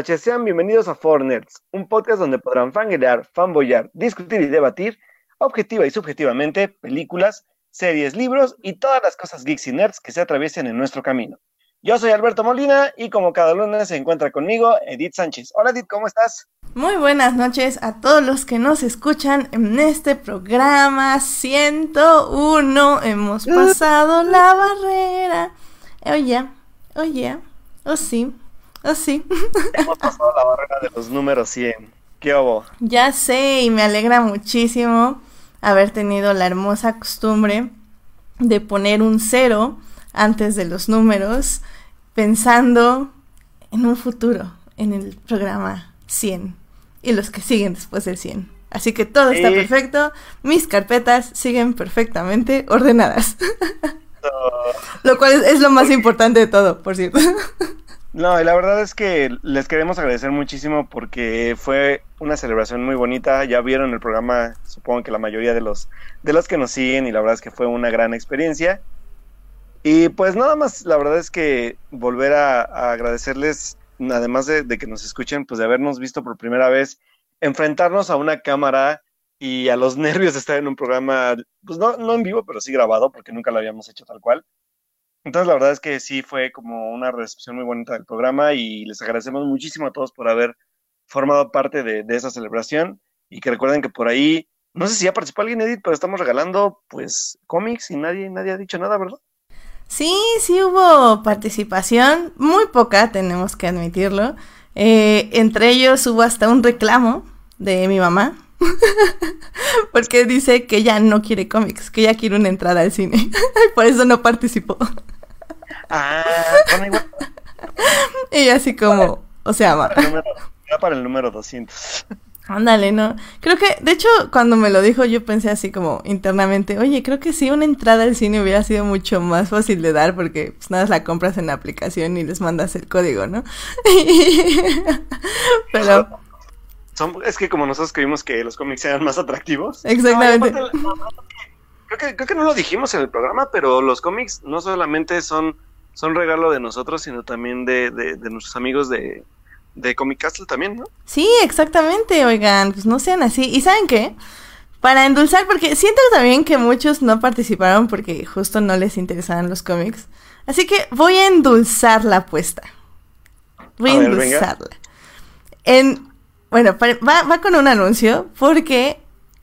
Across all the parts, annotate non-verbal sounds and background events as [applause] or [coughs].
noches, sean bienvenidos a Four Nerds, un podcast donde podrán fanguear, fanboyar, discutir y debatir, objetiva y subjetivamente, películas, series, libros y todas las cosas geeks y nerds que se atraviesen en nuestro camino. Yo soy Alberto Molina y como cada lunes se encuentra conmigo Edith Sánchez. Hola Edith, ¿cómo estás? Muy buenas noches a todos los que nos escuchan en este programa 101. Hemos pasado la barrera. Oye, oye, oh sí, oh sí. Hemos pasado la barrera de los números 100. ¿Qué hubo? Ya sé y me alegra muchísimo haber tenido la hermosa costumbre de poner un cero antes de los números pensando en un futuro, en el programa 100 y los que siguen después del 100. Así que todo está perfecto, mis carpetas siguen perfectamente ordenadas. lo cual es, lo más importante de todo, por cierto. No, y la verdad es que les queremos agradecer muchísimo porque fue una celebración muy bonita. Ya vieron el programa, supongo que la mayoría de los de los que nos siguen y la verdad es que fue una gran experiencia. Y pues nada más, la verdad es que volver a, agradecerles, además de, de, que nos escuchen, pues de habernos visto por primera vez, enfrentarnos a una cámara y a los [laughs] nervios de estar en un programa, pues no, no en vivo, pero sí grabado, porque nunca lo habíamos hecho tal cual. Entonces, la verdad es que sí fue como una recepción muy bonita del programa y les agradecemos muchísimo a todos por haber formado parte de, esa celebración y que recuerden que por ahí, no sé si ya participó alguien, Edith, pero estamos regalando pues cómics y nadie, nadie ha dicho nada, ¿verdad? Sí, sí hubo participación, muy poca, tenemos que admitirlo. Eh, entre ellos hubo hasta un reclamo de mi mamá, [laughs] porque dice que ella no quiere cómics, que ella quiere una entrada al cine. [laughs] Por eso no participó. Ah, igual. [laughs] Y así como, o sea, va para el número 200. Ándale, no. Creo que, de hecho, cuando me lo dijo, yo pensé así como internamente, oye, creo que sí, una entrada al cine hubiera sido mucho más fácil de dar porque pues nada, la compras en la aplicación y les mandas el código, ¿no? [laughs] Pero es que como nosotros creímos que los cómics eran más atractivos. Exactamente. creo, que, creo que no lo dijimos en el programa, pero los cómics no solamente son, son regalo de nosotros, sino también de, de, nuestros amigos de, de Comic Castle también, ¿no? Sí, exactamente, oigan, pues no sean así. ¿Y saben qué? Para endulzar, porque siento también que muchos no participaron porque justo no les interesaban los cómics. Así que voy a endulzar la apuesta. Voy a, endulzarla. En bueno, va, va con un anuncio porque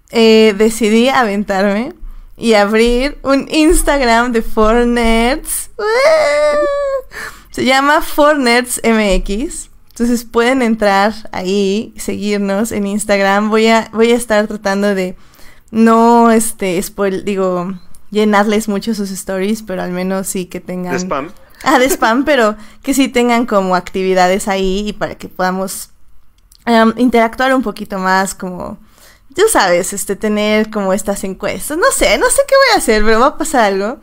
eh, decidí aventarme y abrir un Instagram de Fornerds. Se llama Fornerds MX. Entonces pueden entrar ahí, seguirnos en Instagram. Voy a, voy a estar tratando de no, este, spoil, digo, llenarles mucho sus stories, pero al menos sí que tengan... De spam. Ah, de spam, pero que sí tengan como actividades ahí y para que podamos interactuar un poquito más, como, tú sabes, este, tener como estas encuestas. No sé, no sé qué voy a hacer, pero va a pasar algo.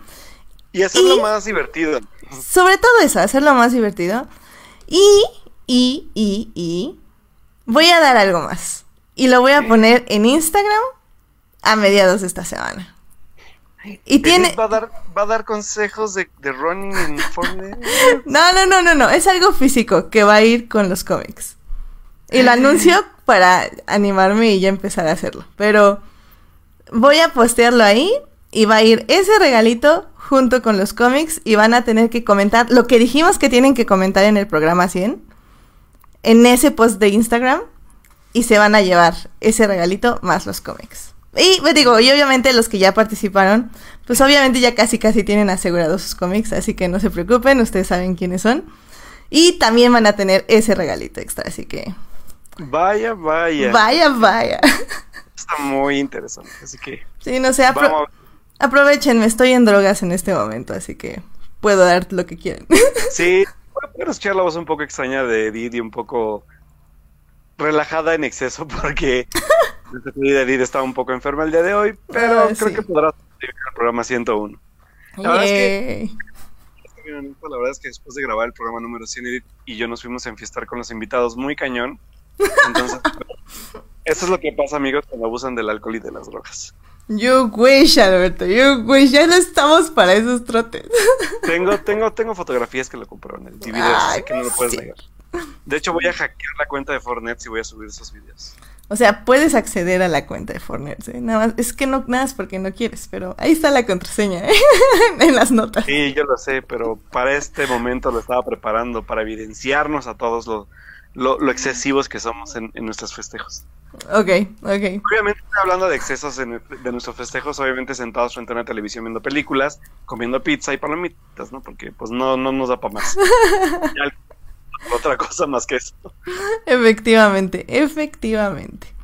Y hacerlo más divertido. Sobre todo eso, hacerlo más divertido. Y, y, y, y, voy a dar algo más. Y lo voy a poner en Instagram a mediados de esta semana. Y tiene... ¿Va a, dar, ¿Va a dar consejos de, de running en Fortnite? [laughs] no, no, no, no, no. Es algo físico que va a ir con los cómics. Y lo anuncio para animarme y ya empezar a hacerlo. Pero voy a postearlo ahí y va a ir ese regalito junto con los cómics y van a tener que comentar lo que dijimos que tienen que comentar en el programa 100 en ese post de Instagram y se van a llevar ese regalito más los cómics. Y pues digo, y obviamente los que ya participaron, pues obviamente ya casi casi tienen asegurados sus cómics, así que no se preocupen, ustedes saben quiénes son. Y también van a tener ese regalito extra, así que Vaya, vaya. Vaya, vaya. Está muy interesante, así que. Sí, no sé, aprovechen, me estoy en drogas en este momento, así que puedo dar lo que quieran. [laughs] Sí, puedo escuchar la voz un poco extraña de Edith y un poco relajada en exceso [laughs] porque nuestra querida Edith estaba un poco enferma el día de hoy, pero ah, creo que podrás el programa 101. La verdad, es que, la verdad es que después de grabar el programa número 100, Edith y yo nos fuimos a enfiestar con los invitados muy cañón. Entonces, eso es lo que pasa, amigos, cuando abusan del alcohol y de las drogas. You wish, Alberto, you wish, ya no estamos para esos trotes. Tengo, tengo, tengo fotografías que lo compraron en el DVD, así que no lo puedes negar. De hecho, voy a hackear la cuenta de Fortnite y voy a subir esos videos. O sea, puedes acceder a la cuenta de Fortnite, ¿eh? Nada más, es que no, nada es porque no quieres, pero ahí está la contraseña, ¿eh? [laughs] en las notas. Sí, yo lo sé, pero para este momento lo estaba preparando para evidenciarnos a todos lo, lo, excesivos que somos en, nuestros festejos. Ok, ok. Obviamente, hablando de excesos de nuestros festejos, obviamente sentados frente a una televisión viendo películas, comiendo pizza y palomitas, ¿no? Porque pues no, no nos da para más. [laughs] otra cosa más que eso. Efectivamente, efectivamente.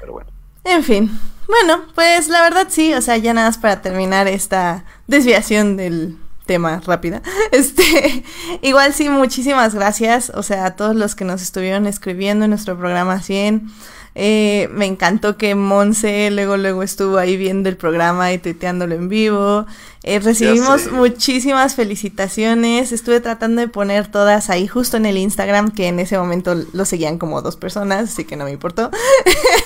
Pero bueno. En fin, bueno, pues la verdad sí, o sea, ya nada más para terminar esta desviación del tema rápida. [laughs] Este, igual sí, muchísimas gracias, o sea, a todos los que nos estuvieron escribiendo en nuestro programa 100. Eh, me encantó que Monse luego, luego estuvo ahí viendo el programa y tuiteándolo en vivo. Eh, recibimos muchísimas felicitaciones. Estuve tratando de poner todas ahí justo en el Instagram, que en ese momento lo seguían como dos personas, así que no me importó.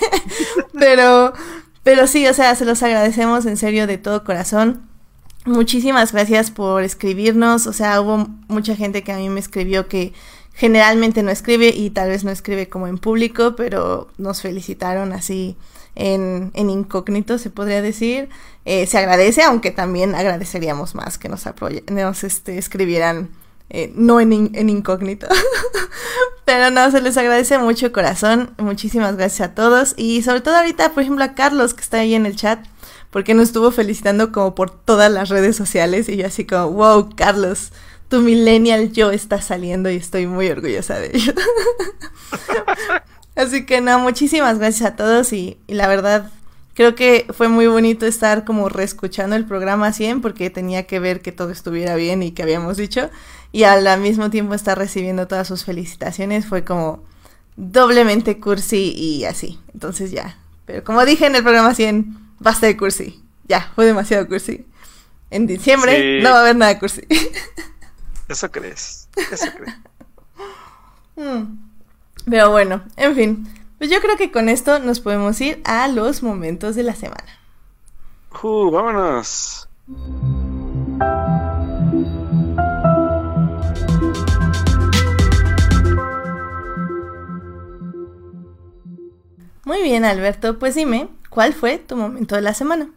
[laughs] pero, pero sí, o sea, se los agradecemos en serio de todo corazón. Muchísimas gracias por escribirnos. O sea, hubo mucha gente que a mí me escribió que generalmente no escribe y tal vez no escribe como en público, pero nos felicitaron así en, en incógnito, se podría decir. Eh, se agradece, aunque también agradeceríamos más que nos, nos este, escribieran eh, no en, en incógnito. [laughs] pero no, se les agradece mucho corazón. Muchísimas gracias a todos. Y sobre todo ahorita, por ejemplo, a Carlos, que está ahí en el chat, porque nos estuvo felicitando como por todas las redes sociales. Y yo así como, wow, Carlos tu millennial yo está saliendo y estoy muy orgullosa de ello. [laughs] Así que no, muchísimas gracias a todos y, la verdad creo que fue muy bonito estar como reescuchando el programa 100 porque tenía que ver que todo estuviera bien y que habíamos dicho y al mismo tiempo estar recibiendo todas sus felicitaciones fue como doblemente cursi y así. Entonces ya. Pero como dije en el programa 100, basta de cursi. Ya, fue demasiado cursi. En diciembre no va a haber nada cursi. [laughs] Eso crees. Eso crees. Hmm. [laughs] Pero bueno, en fin. Pues yo creo que con esto nos podemos ir a los momentos de la semana. Uh, vámonos. Muy bien, Alberto. Pues dime, ¿cuál fue tu momento de la semana?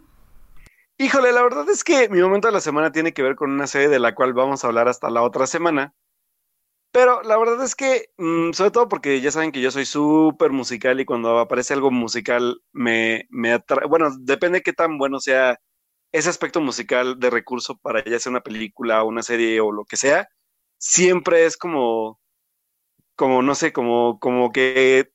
Híjole, la verdad es que mi momento de la semana tiene que ver con una serie de la cual vamos a hablar hasta la otra semana. Pero la verdad es que, mm, sobre todo porque ya saben que yo soy súper musical y cuando aparece algo musical me, me atrae. Bueno, depende de qué tan bueno sea ese aspecto musical de recurso para ya sea una película, una serie o lo que sea. Siempre es como, como, no sé, como, como que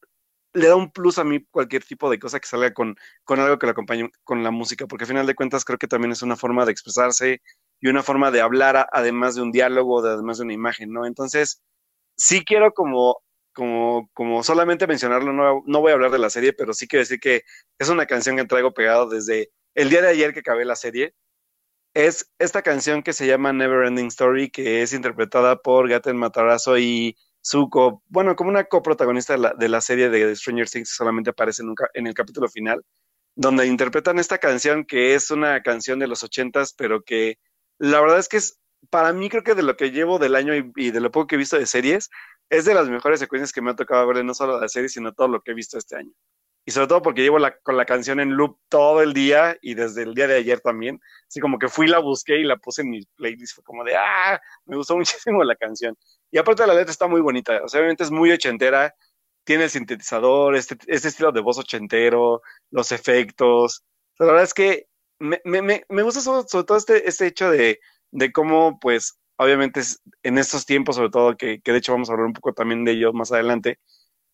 le da un plus a mí cualquier tipo de cosa que salga con, con algo que lo acompañe con la música, porque al final de cuentas creo que también es una forma de expresarse y una forma de hablar además de un diálogo, además de una imagen, ¿no? Entonces, sí quiero como, como, como solamente mencionarlo, no, no voy a hablar de la serie, pero sí quiero decir que es una canción que traigo pegado desde el día de ayer que acabé la serie. Es esta canción que se llama Never Ending Story, que es interpretada por Gaten Matarazzo y su bueno, como una coprotagonista de la, de la serie de Stranger Things, solamente aparece en, en el capítulo final, donde interpretan esta canción que es una canción de los ochentas, pero que la verdad es que es, para mí creo que de lo que llevo del año y, de lo poco que he visto de series, es de las mejores secuencias que me ha tocado ver, no solo de la serie, sino todo lo que he visto este año. Y sobre todo porque llevo la, con la canción en loop todo el día y desde el día de ayer también. Así como que fui, la busqué y la puse en mi playlist. Fue como de, ah, me gustó [laughs] muchísimo la canción. Y aparte la letra está muy bonita, o sea, obviamente es muy ochentera, tiene el sintetizador, este, este estilo de voz ochentero, los efectos. la verdad es que me, me, me gusta sobre, todo este, este hecho de, de cómo, pues, obviamente en estos tiempos, sobre todo, que, que, de hecho vamos a hablar un poco también de ello más adelante,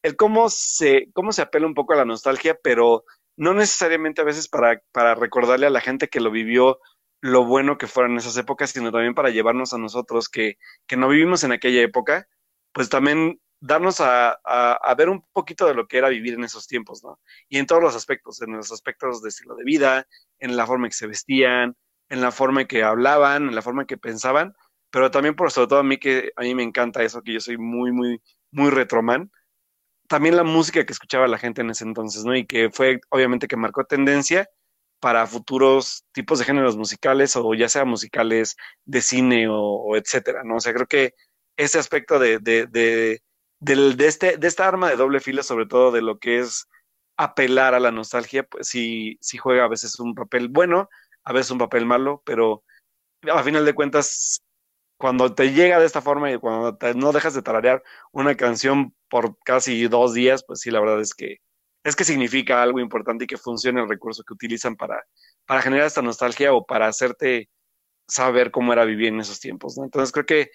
el cómo se, cómo se apela un poco a la nostalgia, pero no necesariamente a veces para, para recordarle a la gente que lo vivió lo bueno que fueron esas épocas, sino también para llevarnos a nosotros que, que no vivimos en aquella época, pues también darnos a, a, ver un poquito de lo que era vivir en esos tiempos, ¿no? Y en todos los aspectos, en los aspectos de estilo de vida, en la forma en que se vestían, en la forma en que hablaban, en la forma en que pensaban, pero también por sobre todo a mí que a mí me encanta eso, que yo soy muy, muy, muy retroman, también la música que escuchaba la gente en ese entonces, ¿no? Y que fue obviamente que marcó tendencia para futuros tipos de géneros musicales o ya sea musicales de cine o, etcétera, ¿no? O sea, creo que ese aspecto de, de, de, de, este, de esta arma de doble filo, sobre todo de lo que es apelar a la nostalgia, pues sí, sí juega a veces un papel bueno, a veces un papel malo, pero a final de cuentas, cuando te llega de esta forma y cuando no dejas de tararear una canción por casi dos días, pues sí, la verdad es que es que significa algo importante y que funcione el recurso que utilizan para, para generar esta nostalgia o para hacerte saber cómo era vivir en esos tiempos. Entonces creo que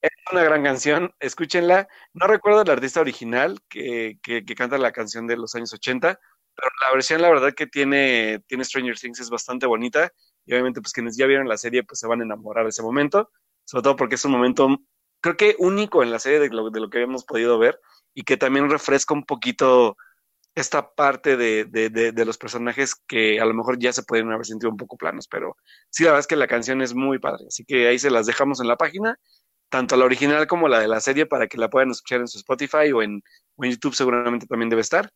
es una gran canción, escúchenla. No recuerdo el artista original que, que, canta la canción de los años 80, pero la versión, la verdad, que tiene, tiene Stranger Things es bastante bonita. Y obviamente, pues quienes ya vieron la serie, pues se van a enamorar de ese momento. Sobre todo porque es un momento, creo que único en la serie de lo, de lo que habíamos podido ver y que también refresca un poquito esta parte de, de, de, los personajes que a lo mejor ya se pueden haber sentido un poco planos, pero sí, la verdad es que la canción es muy padre. Así que ahí se las dejamos en la página tanto la original como la de la serie para que la puedan escuchar en su Spotify o en, YouTube seguramente también debe estar.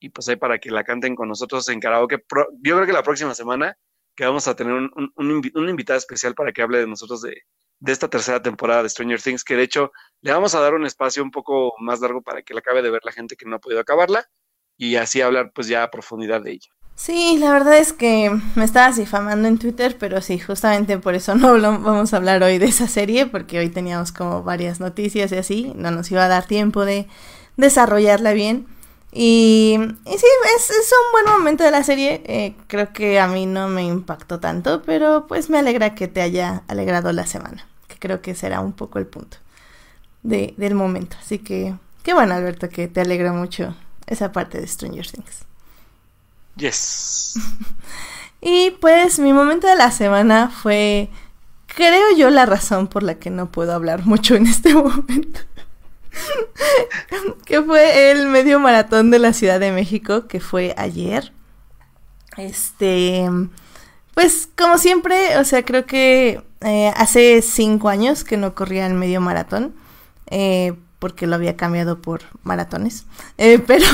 Y pues ahí para que la canten con nosotros en karaoke. yo creo que la próxima semana que vamos a tener un, un, invitado especial para que hable de nosotros de, de, esta tercera temporada de Stranger Things, que de hecho le vamos a dar un espacio un poco más largo para que la acabe de ver la gente que no ha podido acabarla y así hablar pues ya a profundidad de ella. Sí, la verdad es que me estabas difamando en Twitter, pero sí, justamente por eso no vamos a hablar hoy de esa serie, porque hoy teníamos como varias noticias y así, no nos iba a dar tiempo de desarrollarla bien. Y, sí, es, es, un buen momento de la serie, eh, creo que a mí no me impactó tanto, pero pues me alegra que te haya alegrado la semana, creo que será un poco el punto de, del momento. Así que, qué bueno Alberto, que te alegra mucho esa parte de Stranger Things. Yes. [laughs] y pues mi momento de la semana fue, creo yo, la razón por la que no puedo hablar mucho en este [laughs] momento. [laughs] que fue el medio maratón de la Ciudad de México, que fue ayer. Este, pues como siempre, o sea, creo que eh, hace cinco años que no corría el medio maratón. Eh, porque lo había cambiado por maratones. Eh, [laughs] pero,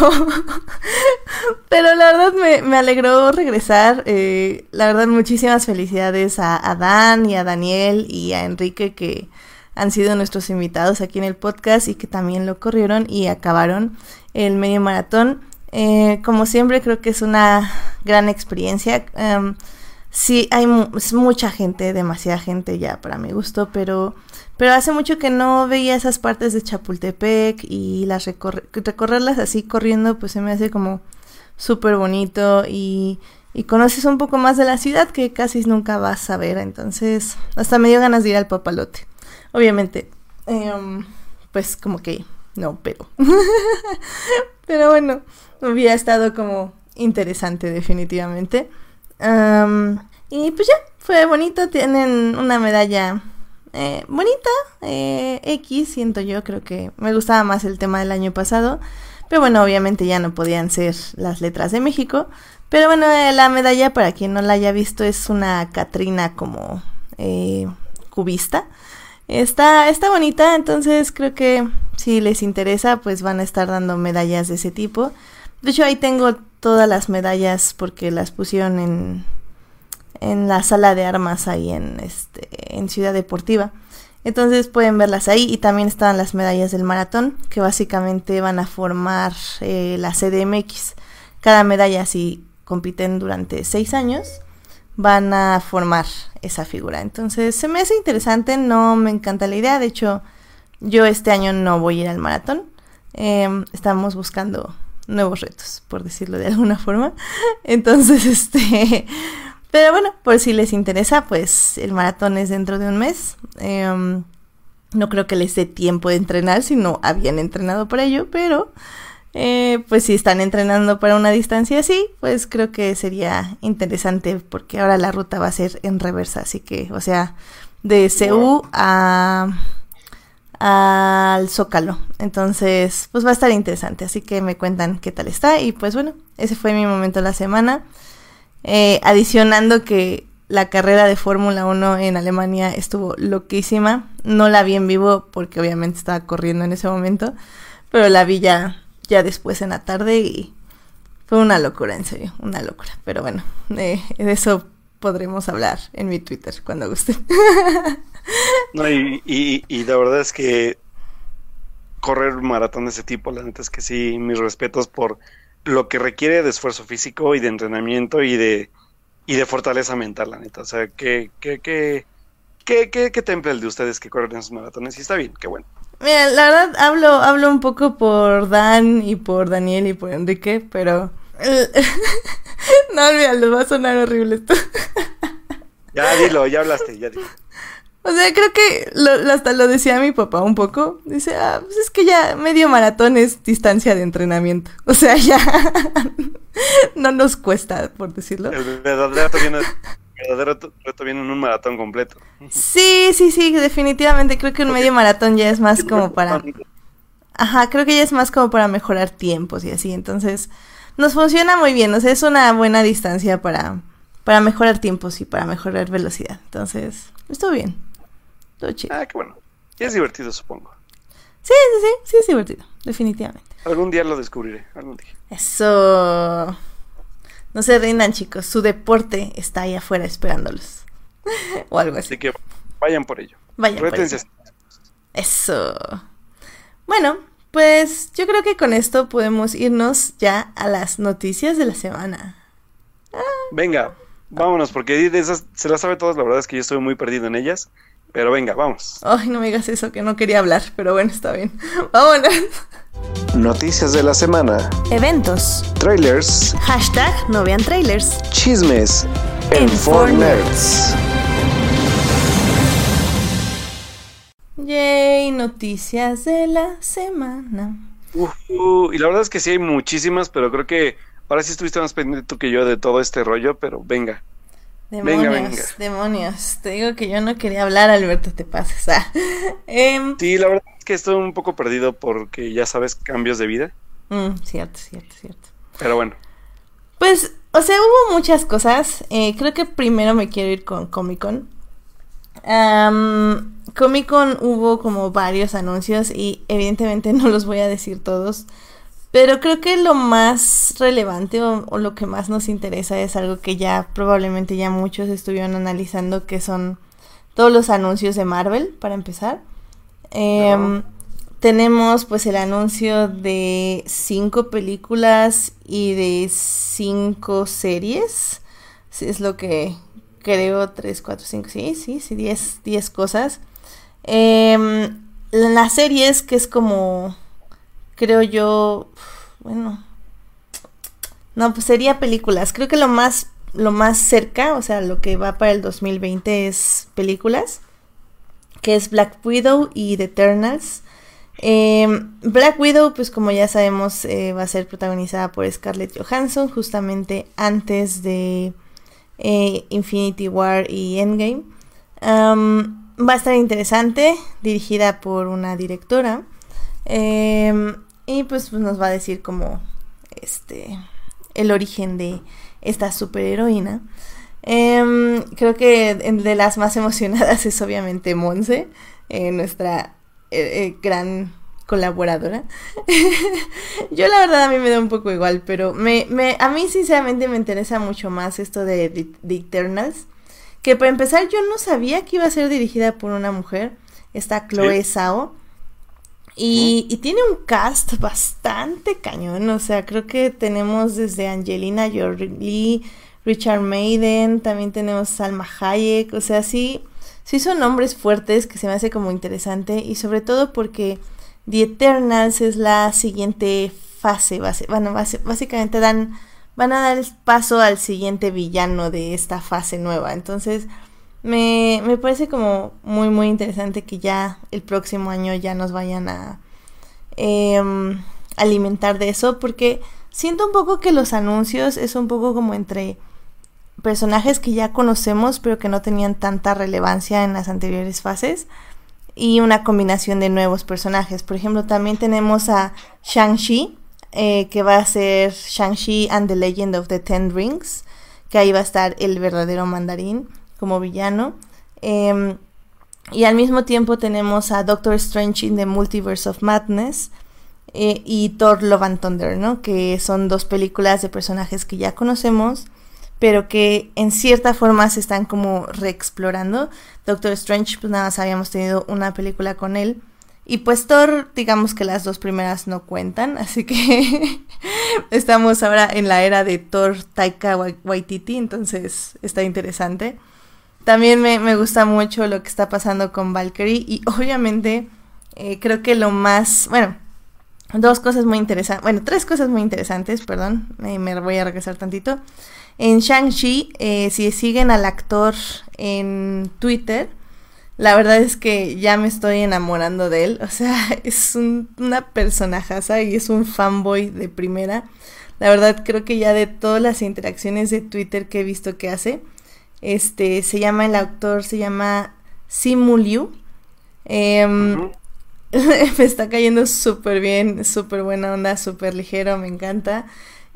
pero la verdad me, alegró regresar. Eh, la verdad, muchísimas felicidades a, Dan y a Daniel y a Enrique que han sido nuestros invitados aquí en el podcast y que también lo corrieron y acabaron el medio maratón. Eh, como siempre, creo que es una gran experiencia. Em, sí, hay mucha gente, demasiada gente ya para mi gusto, pero pero hace mucho que no veía esas partes de Chapultepec y las recorrerlas así corriendo, pues se me hace como súper bonito y, y, conoces un poco más de la ciudad que casi nunca vas a ver. Entonces, hasta me dio ganas de ir al papalote. Obviamente, em, pues como que no, pero. [laughs] pero bueno, hubiera estado como interesante, definitivamente. Y pues ya, fue bonito. Tienen una medalla eh, bonita, eh, X, siento yo, creo que me gustaba más el tema del año pasado, pero bueno, obviamente ya no podían ser las letras de México, pero bueno, eh, la medalla, para quien no la haya visto, es una Catrina como cubista. Está, está bonita, entonces creo que si les interesa, pues van a estar dando medallas de ese tipo. De hecho, ahí tengo todas las medallas porque las pusieron en en la sala de armas ahí en, este, en Ciudad Deportiva. Entonces pueden verlas ahí y también están las medallas del maratón que básicamente van a formar eh, la CDMX. Cada medalla si compiten durante seis años van a formar esa figura. Entonces se me hace interesante, no me encanta la idea. De hecho yo este año no voy a ir al maratón. Em, estamos buscando nuevos retos, por decirlo de alguna forma. [laughs] Entonces, este, [laughs] pero bueno, por si les interesa, pues el maratón es dentro de un mes. Em, no creo que les dé tiempo de entrenar si no habían entrenado para ello, pero eh, pues si están entrenando para una distancia así, pues creo que sería interesante porque ahora la ruta va a ser en reversa, así que, o sea, de CU a al Zócalo. Entonces, pues va a estar interesante, así que me cuentan qué tal está y pues bueno, ese fue mi momento de la semana. Eh, adicionando que la carrera de Fórmula 1 en Alemania estuvo loquísima. No la vi en vivo porque obviamente estaba corriendo en ese momento, pero la vi ya, ya después en la tarde y Fue una locura, en serio, una locura. Pero bueno, de eso podremos hablar en mi Twitter cuando guste. [laughs] no, y, y, y la verdad es que correr un maratón de ese tipo, la neta es que sí, mis respetos por lo que requiere de esfuerzo físico y de entrenamiento y de, y de fortaleza mental, la neta. O sea, que, que, que, que, que, que temple el de ustedes que corren esos maratones y está bien, qué bueno. Mira, la verdad hablo, hablo un poco por Dan y por Daniel y por Enrique, pero... [laughs] no, olvídalo, va a sonar horrible esto. [laughs] ya dilo, ya hablaste, ya dilo. O sea, creo que hasta lo decía mi papá un poco. Dice, ah, pues es que ya medio maratón es distancia de entrenamiento. O sea, ya [laughs] no nos cuesta, por decirlo. El verdadero viene, verdadero reto viene en un maratón completo. Sí, sí, sí, definitivamente. Creo que un medio maratón ya es más como para... Ajá, creo que ya es más como para mejorar tiempos y así. Entonces, nos funciona muy bien. O sea, es una buena distancia para, para mejorar tiempos y para mejorar velocidad. Entonces, estuvo bien. Ah, qué bueno. Y es divertido, supongo. Sí, sí, sí, sí es divertido, definitivamente. Algún día lo descubriré, algún día. Eso. No se rindan, chicos. Su deporte está ahí afuera esperándolos. [laughs] o algo así. Así que vayan por ello. Vayan por ello. Eso. Bueno, pues yo creo que con esto podemos irnos ya a las noticias de la semana. Venga, vámonos, porque de esas se las sabe todas. La verdad es que yo estoy muy perdido en ellas. Pero venga, vamos. Ay, no me digas eso, que no quería hablar, pero bueno, está bien. [laughs] Vámonos. Noticias de la semana. Eventos. Trailers. Hashtag no vean trailers. Chismes. En, Fortnite. Yay, noticias de la semana. Uh, y la verdad es que sí hay muchísimas, pero creo que ahora sí estuviste más pendiente tú que yo de todo este rollo, pero venga. Demonios, demonios. Te digo que yo no quería hablar, Alberto, te pasas. Ah. [laughs] Em, sí, la verdad es que estoy un poco perdido porque ya sabes, cambios de vida. Mm, cierto, cierto, cierto. Pero bueno. Pues, o sea, hubo muchas cosas. Eh, creo que primero me quiero ir con Comic Con. Comic Con hubo como varios anuncios y evidentemente [laughs] no los voy a decir todos. Pero creo que lo más relevante o, lo que más nos interesa es algo que ya probablemente ya muchos estuvieron analizando, que son todos los anuncios de Marvel, para empezar. Em, tenemos pues el anuncio de cinco películas y de cinco series. es lo que creo, tres, cuatro, cinco, sí, sí, sí, diez, diez cosas. Eh, las series, que es como creo yo, bueno, no, pues sería películas. Creo que lo más, lo más cerca, o sea, lo que va para el 2020 es películas, que es Black Widow y The Eternals. Em, Black Widow, pues como ya sabemos, eh, va a ser protagonizada por Scarlett Johansson justamente antes de eh, Infinity War y Endgame. va a estar interesante, dirigida por una directora. Eh, y pues, pues, nos va a decir como este el origen de esta superheroína. Eh, creo que de las más emocionadas es obviamente Monse, eh, nuestra eh, gran colaboradora. [laughs] Yo la verdad a mí me da un poco igual, pero me, me, a mí sinceramente me interesa mucho más esto de The, Eternals. Que para empezar yo no sabía que iba a ser dirigida por una mujer, esta Chloe Sao. Y, tiene un cast bastante cañón, o sea, creo que tenemos desde Angelina Jolie, Richard Maiden, también tenemos Salma Hayek, o sea, sí, sí son nombres fuertes que se me hace como interesante y sobre todo porque The Eternals es la siguiente fase, básicamente dan, van a dar el paso al siguiente villano de esta fase nueva, entonces me, me parece como muy muy interesante que ya el próximo año ya nos vayan a em, alimentar de eso porque siento un poco que los anuncios es un poco como entre personajes que ya conocemos pero que no tenían tanta relevancia en las anteriores fases y una combinación de nuevos personajes. Por ejemplo, también tenemos a Shang-Chi, eh, que va a ser Shang-Chi and the Legend of the Ten Rings, que ahí va a estar el verdadero mandarín como villano. Em, y al mismo tiempo tenemos a Doctor Strange in the Multiverse of Madness, eh, y Thor Love and Thunder, ¿no? Que son dos películas de personajes que ya conocemos, pero que en cierta forma se están como reexplorando. Doctor Strange, pues nada más habíamos tenido una película con él. Y pues Thor, digamos que las dos primeras no cuentan, [laughs] así que [laughs] estamos ahora en la era de Thor Taika Waititi, entonces está interesante. También me, gusta mucho lo que está pasando con Valkyrie y obviamente eh, creo que lo más, bueno, dos cosas muy interesantes, bueno, tres cosas muy interesantes, perdón, me voy a regresar tantito. En Shang-Chi, eh, si siguen al actor en Twitter, la verdad es que ya me estoy enamorando de él. O sea, [laughs] es un, una personajaza y es un fanboy de primera. La verdad creo que ya de todas las interacciones de Twitter que he visto que hace, este, se llama, el autor se llama Simu Liu. Em, [laughs] me está cayendo súper bien, súper buena onda, súper ligero, me encanta.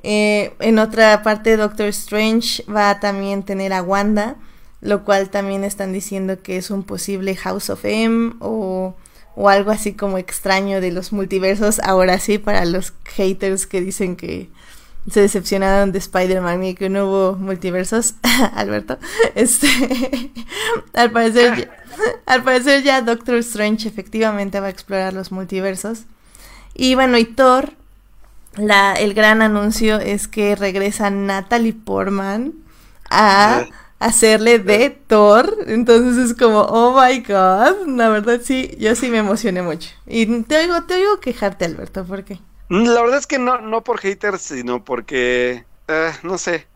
Eh, en otra parte, Doctor Strange va a también tener a Wanda lo cual también están diciendo que es un posible House of M o, o algo así como extraño de los multiversos, ahora sí, para los haters que dicen que se decepcionaron de Spider-Man y que no hubo multiversos, [laughs] Alberto, este, [laughs] al parecer, al parecer ya Doctor Strange efectivamente va a explorar los multiversos. Y bueno, y Thor, la, el gran anuncio es que regresa Natalie Portman a hacerle de Thor. Entonces es como, oh my god. La verdad sí, yo sí me emocioné mucho. Y te oigo, te oigo quejarte, Alberto, ¿por qué? La verdad es que no, no por haters, sino porque, eh, no sé,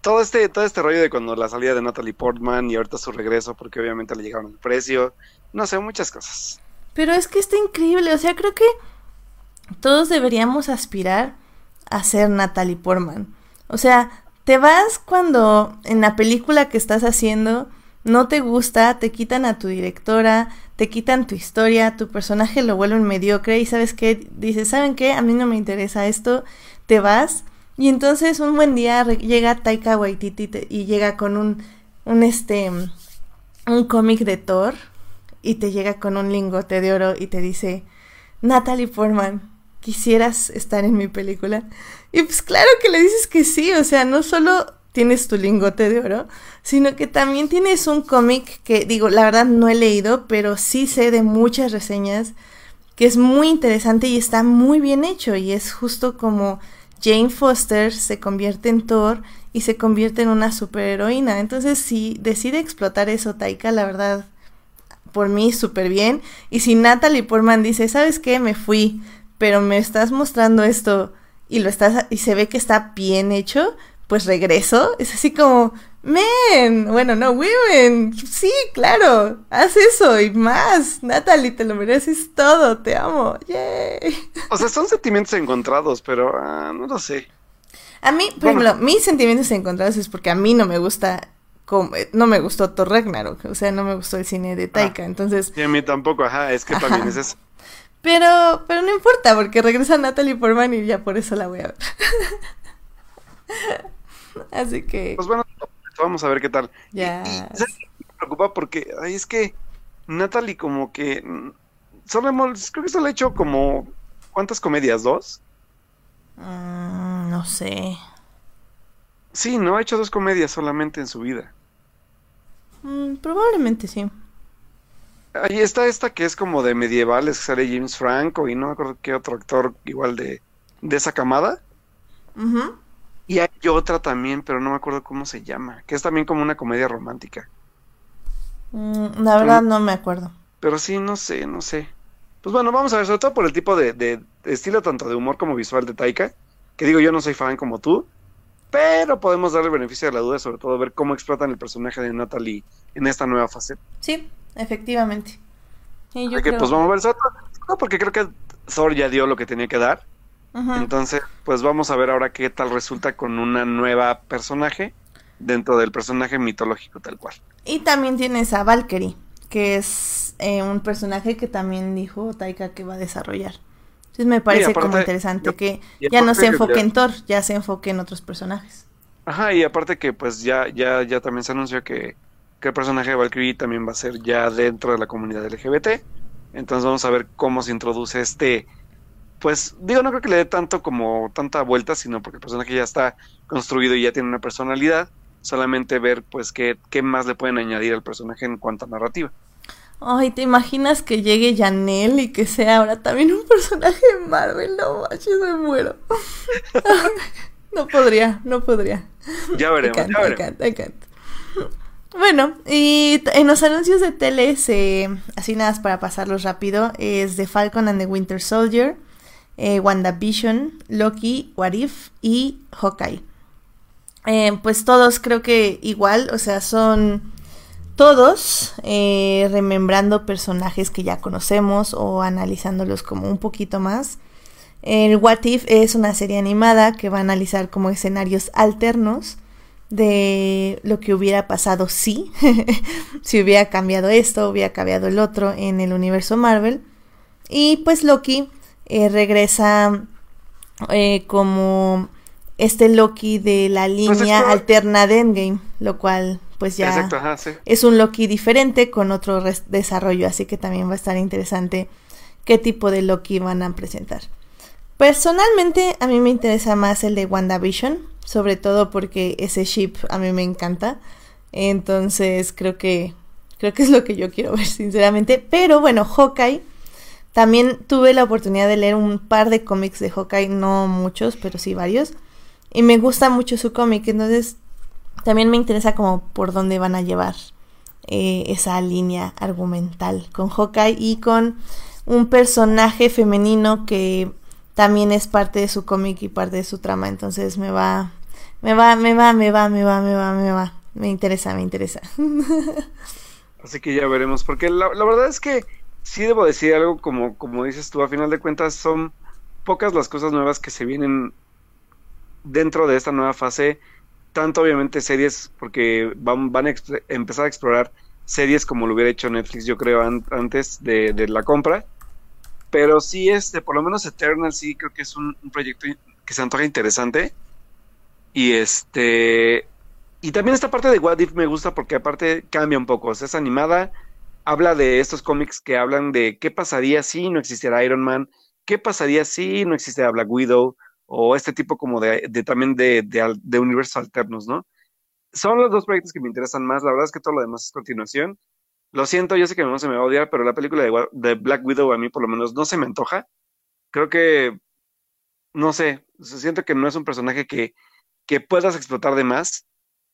todo este, todo este rollo de cuando la salida de Natalie Portman y ahorita su regreso, porque obviamente le llegaron el precio, no sé, muchas cosas. Pero es que está increíble, o sea, creo que todos deberíamos aspirar a ser Natalie Portman. O sea, te vas cuando en la película que estás haciendo no te gusta, te quitan a tu directora, te quitan tu historia, tu personaje lo vuelven mediocre y sabes qué, dices, ¿saben qué? A mí no me interesa esto, te vas y entonces un buen día llega Taika Waititi y llega con un, un este, un cómic de Thor y te llega con un lingote de oro y te dice, Natalie Portman, ¿quisieras estar en mi película? Y pues claro que le dices que sí, o sea, no solo tienes tu lingote de oro, sino que también tienes un cómic que digo, la verdad no he leído, pero sí sé de muchas reseñas que es muy interesante y está muy bien hecho y es justo como Jane Foster se convierte en Thor y se convierte en una superheroína. Entonces, si decide explotar eso Taika, la verdad, por mí súper bien. Y si Natalie Portman dice, ¿sabes qué? Me fui, pero me estás mostrando esto y lo estás y se ve que está bien hecho, pues regreso. Es así como, men, bueno, no, women, sí, claro, haz eso y más. Natalie, te lo mereces todo, te amo, yay. O sea, son sentimientos encontrados, pero ah, no lo sé. A mí, por ejemplo, mis sentimientos encontrados es porque a mí no me gusta como, eh, no me gustó Thor Ragnarok, o sea, no me gustó el cine de Taika, entonces... Y a mí tampoco, ajá, es que también [laughs] es eso. Pero, pero no importa, porque regresa Natalie Portman y ya por eso la voy a ver. [laughs] Así que. Pues bueno, vamos a ver qué tal. Ya. me preocupa porque ay, es que Natalie, como que. Mm, solo hemos, creo que solo ha hecho como. ¿Cuántas comedias? ¿Dos? Mm, no sé. Sí, no, ha hecho dos comedias solamente en su vida. Mm, probablemente sí. Ahí está esta que es como de medievales, que sale James Franco y no me acuerdo qué otro actor igual de, de esa camada. Y hay otra también, pero no me acuerdo cómo se llama, que es también como una comedia romántica. Mm, la verdad no me acuerdo. Pero sí, no sé, no sé. Pues bueno, vamos a ver, sobre todo por el tipo de, de, estilo tanto de humor como visual de Taika, que digo, yo no soy fan como tú, pero podemos darle beneficio de la duda, sobre todo ver cómo explotan el personaje de Natalie en esta nueva fase. Sí, efectivamente. Y yo creo... pues vamos a ver no, porque creo que Thor ya dio lo que tenía que dar. Entonces, pues vamos a ver ahora qué tal resulta con una nueva personaje dentro del personaje mitológico tal cual. Y también tienes a Valkyrie, que es eh, un personaje que también dijo Taika que va a desarrollar. Entonces me parece como interesante que ya no se enfoque en Thor, ya se enfoque en otros personajes. Ajá, y aparte que pues ya, ya, ya también se anunció que que el personaje de Valkyrie también va a ser ya dentro de la comunidad LGBT. Entonces vamos a ver cómo se introduce este pues digo, no creo que le dé tanto como tanta vuelta, sino porque el personaje ya está construido y ya tiene una personalidad, solamente ver pues qué, qué más le pueden añadir al personaje en cuanto a narrativa. Ay, ¿te imaginas que llegue Janelle y que sea ahora también un personaje de Marvel? No manches, me muero. [laughs] [laughs] no podría, no podría. Ya veremos, ya veremos. Bueno, y en los anuncios de tele, así nada para pasarlos rápido, es The Falcon and the Winter Soldier, eh, WandaVision, Loki, What If y Hawkeye. Eh, pues todos creo que igual, o sea, son todos eh, remembrando personajes que ya conocemos o analizándolos como un poquito más. El What If es una serie animada que va a analizar como escenarios alternos de lo que hubiera pasado si, [laughs] si hubiera cambiado esto, hubiera cambiado el otro en el universo Marvel. Y pues Loki eh, regresa eh, como este Loki de la pues línea alterna de Endgame, lo cual pues ya es un Loki diferente con otro desarrollo, así que también va a estar interesante qué tipo de Loki van a presentar. Personalmente a mí me interesa más el de WandaVision, sobre todo porque ese ship a mí me encanta. Entonces creo que creo que es lo que yo quiero [laughs] ver sinceramente, pero bueno, Hawkeye también tuve la oportunidad de leer un par de cómics de Hawkeye, no muchos, pero sí varios. Y me gusta mucho su cómic, entonces también me interesa como por dónde van a llevar eh, esa línea argumental con Hawkeye y con un personaje femenino que también es parte de su cómic y parte de su trama, entonces me va, me va, me va, me va, me va, me va, me va, me interesa, me interesa. [laughs] Así que ya veremos, porque la, verdad es que sí debo decir algo como, como dices tú, a final de cuentas son pocas las cosas nuevas que se vienen dentro de esta nueva fase tanto obviamente series, porque van, van a empezar a explorar series como lo hubiera hecho Netflix, yo creo, antes de, la compra. Pero sí, este, por lo menos Eternal sí creo que es un, proyecto que se antoja interesante. Y este. Y también esta parte de What If me gusta porque aparte cambia un poco. O sea, es animada. Habla de estos cómics que hablan de qué pasaría si no existiera Iron Man. ¿Qué pasaría si no existiera Black Widow? o este tipo como de, también de, de, universos alternos, ¿no? Son los dos proyectos que me interesan más, la verdad es que todo lo demás es continuación. Lo siento, yo sé que no se me va a odiar, pero la película de, de Black Widow a mí por lo menos no se me antoja. Creo que, no sé, siento que no es un personaje que, que puedas explotar de más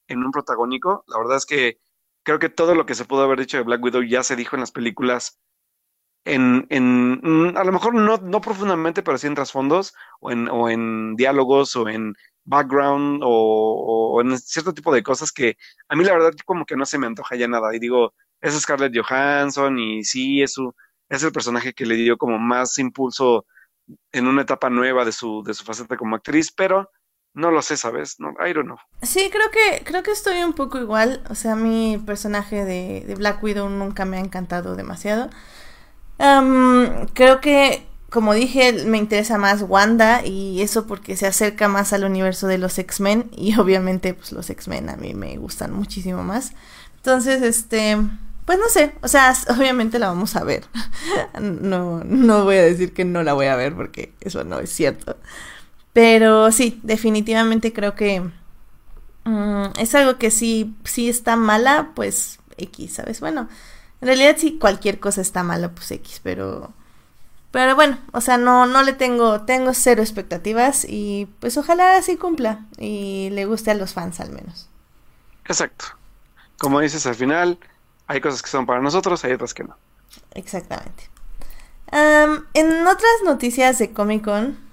en un protagónico. La verdad es que creo que todo lo que se pudo haber dicho de Black Widow ya se dijo en las películas en, en mm, a lo mejor no, no profundamente, pero sí en trasfondos, o en, o en diálogos, o en background, o, en cierto tipo de cosas que a mí la verdad como que no se me antoja ya nada. Y digo, es Scarlett Johansson, y sí, es, su, es el personaje que le dio como más impulso en una etapa nueva de su, de su faceta como actriz, pero no lo sé, ¿sabes? No, I don't know. Sí, creo que, creo que estoy un poco igual. O sea, mi personaje de, Black Widow nunca me ha encantado demasiado creo que, como dije, me interesa más Wanda y eso porque se acerca más al universo de los X-Men y [laughs] obviamente pues los X-Men a mí me gustan muchísimo más. Entonces, este, pues no sé, o sea, [laughs] obviamente la vamos a ver. [laughs] no, no voy a decir que no la voy a ver porque eso no es cierto. Pero sí, definitivamente creo que mm, es algo que sí, sí está mala, pues X, ¿sabes? Bueno, en realidad si cualquier cosa está mala, pues X, pero... Pero bueno, o sea, no, no le tengo, tengo cero expectativas y pues ojalá así cumpla y le guste a los fans al menos. Exacto. Como dices al final, hay cosas que son para nosotros, hay otras que no. Exactamente. en otras noticias de Comic Con,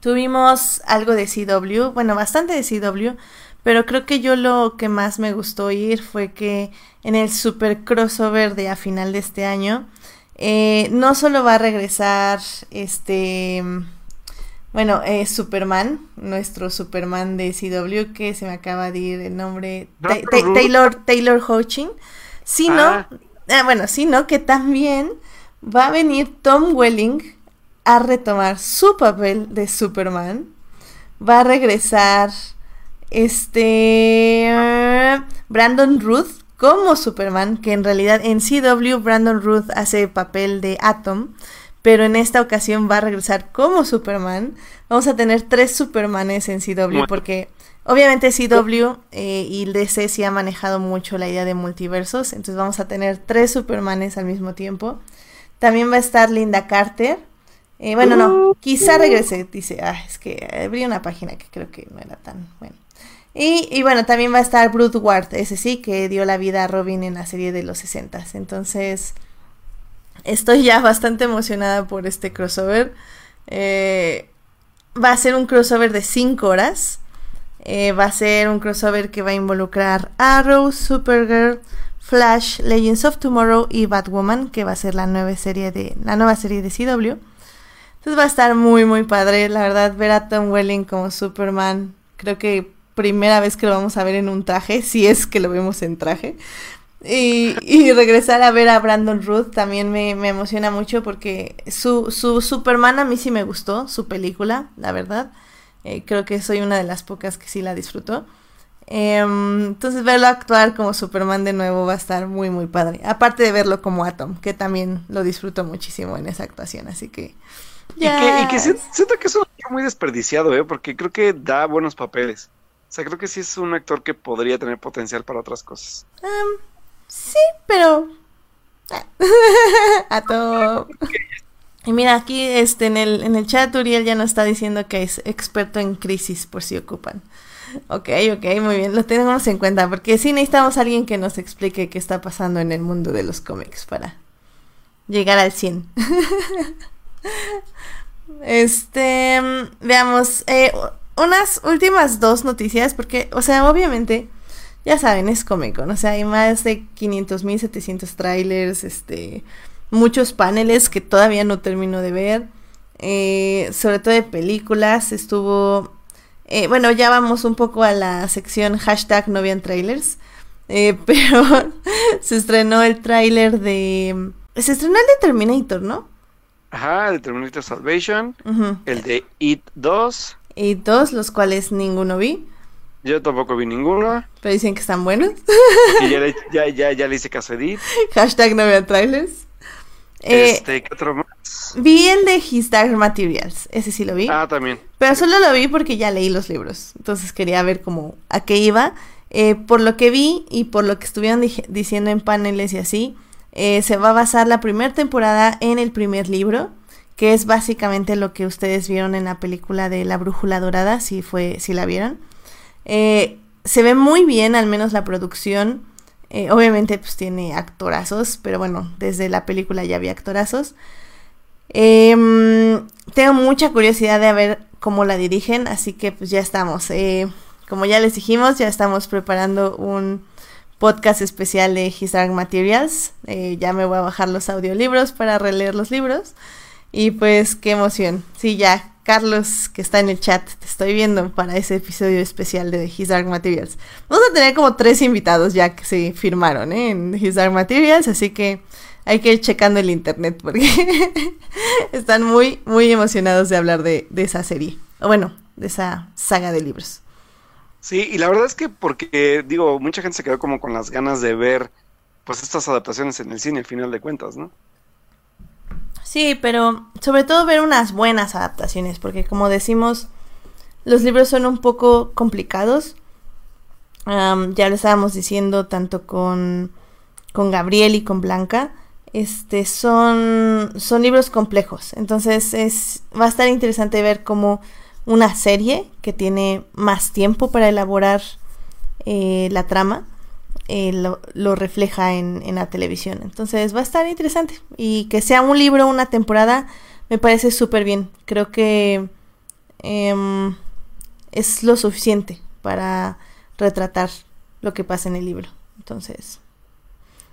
tuvimos algo de CW, bueno, bastante de CW, pero creo que yo lo que más me gustó ir fue que en el super crossover de a final de este año, eh, no solo va a regresar este, bueno, eh, Superman, nuestro Superman de CW, que se me acaba de ir el nombre, Taylor, Taylor Hoaching, sino, ah. ah. bueno, sino que también va a venir Tom Welling a retomar su papel de Superman, va a regresar este. Brandon Ruth como Superman, que en realidad en CW Brandon Ruth hace papel de Atom, pero en esta ocasión va a regresar como Superman. Vamos a tener tres Supermanes en CW porque obviamente CW eh, y DC sí ha manejado mucho la idea de multiversos, entonces vamos a tener tres Supermanes al mismo tiempo. También va a estar Linda Carter. Eh, bueno, no, quizá regrese, dice, ah, es que abrí una página que creo que no era tan bueno. Y, y, bueno, también va a estar Bruce Ward, ese sí, que dio la vida a Robin en la serie de los 60. Entonces, estoy ya bastante emocionada por este crossover. Eh, va a ser un crossover de 5 horas. Eh, va a ser un crossover que va a involucrar Arrow, Supergirl, Flash, Legends of Tomorrow y Batwoman, que va a ser la nueva serie de, la nueva serie de CW. Entonces va a estar muy muy padre, la verdad, ver a Tom Welling como Superman. Creo que primera vez que lo vamos a ver en un traje, [laughs] si es que lo vemos en traje. Y, [laughs] regresar a ver a Brandon Ruth también me, emociona mucho porque su, su, Superman a mí sí me gustó, su película, la verdad. Eh, creo que soy una de las pocas que sí la disfrutó. Em, entonces verlo actuar como Superman de nuevo va a estar muy muy padre. Aparte de verlo como Atom, que también lo disfruto muchísimo en esa actuación, así que... Y que, y que siento que es un actor muy desperdiciado, ¿eh? porque creo que da buenos papeles. O sea, creo que sí es un actor que podría tener potencial para otras cosas. Um, Sí, pero. [laughs] a todo. Y mira, aquí este, en, el, en el chat Uriel ya nos está diciendo que es experto en crisis por si ocupan. Ok, ok, muy bien, lo tenemos en cuenta, porque sí necesitamos a alguien que nos explique qué está pasando en el mundo de los cómics para llegar al 100. [laughs] este, veamos, eh, unas últimas dos noticias, porque, o sea, obviamente ya saben, es cómico. O sea, hay más de 500 mil, 700 trailers, este, muchos paneles que todavía no termino de ver, eh, sobre todo de películas, estuvo, eh, bueno, ya vamos un poco a la sección hashtag no vean trailers, [laughs] pero se estrenó el trailer de, se estrenó el de Terminator, ¿no? Ajá, el de Terminator Salvation, el de It 2. It 2, los cuales ninguno vi. Yo tampoco vi ninguno. Pero dicen que están buenos. ya, le, ya, ya, ya, le hice caso a Edith. [laughs] Hashtag no vean trailers. Este, ¿qué otro más? Vi el de His Dark Materials. Ese sí lo vi. Ah, también. Pero solo lo vi porque ya leí los libros. Entonces quería ver cómo a qué iba. Eh, por lo que vi y por lo que estuvieron diciendo en paneles y así, eh, se va a basar la primera temporada en el primer libro, que es básicamente lo que ustedes vieron en la película de La Brújula Dorada, si fue, si la vieron. Eh, se ve muy bien, al menos la producción. Eh, obviamente, pues tiene actorazos, pero bueno, desde la película ya había actorazos. Em, tengo mucha curiosidad de ver cómo la dirigen, así que pues ya estamos. Como ya les dijimos, ya estamos preparando un podcast especial de His Dark Materials. ya me voy a bajar los audiolibros para releer los libros. Y pues qué emoción. Sí, ya Carlos, que está en el chat, te estoy viendo para ese episodio especial de His Dark Materials. Vamos a tener como tres invitados ya que se firmaron ¿eh? en His Dark Materials, así que hay que ir checando el internet porque [laughs] están muy, muy emocionados de hablar de, esa serie. O bueno, de esa saga de libros. Sí, y la verdad es que porque, digo, mucha gente se quedó como con las ganas de ver pues estas adaptaciones en el cine al final de cuentas, ¿no? Sí, pero sobre todo ver unas buenas adaptaciones, porque como decimos, los libros son un poco complicados. ya lo estábamos diciendo tanto con, con Gabriel y con Blanca. Este son, son libros complejos. Entonces es, va a estar interesante ver cómo una serie que tiene más tiempo para elaborar eh, la trama eh, lo, refleja en, la televisión. Entonces va a estar interesante. Y que sea un libro, una temporada, me parece súper bien. Creo que em, es lo suficiente para retratar lo que pasa en el libro. Entonces...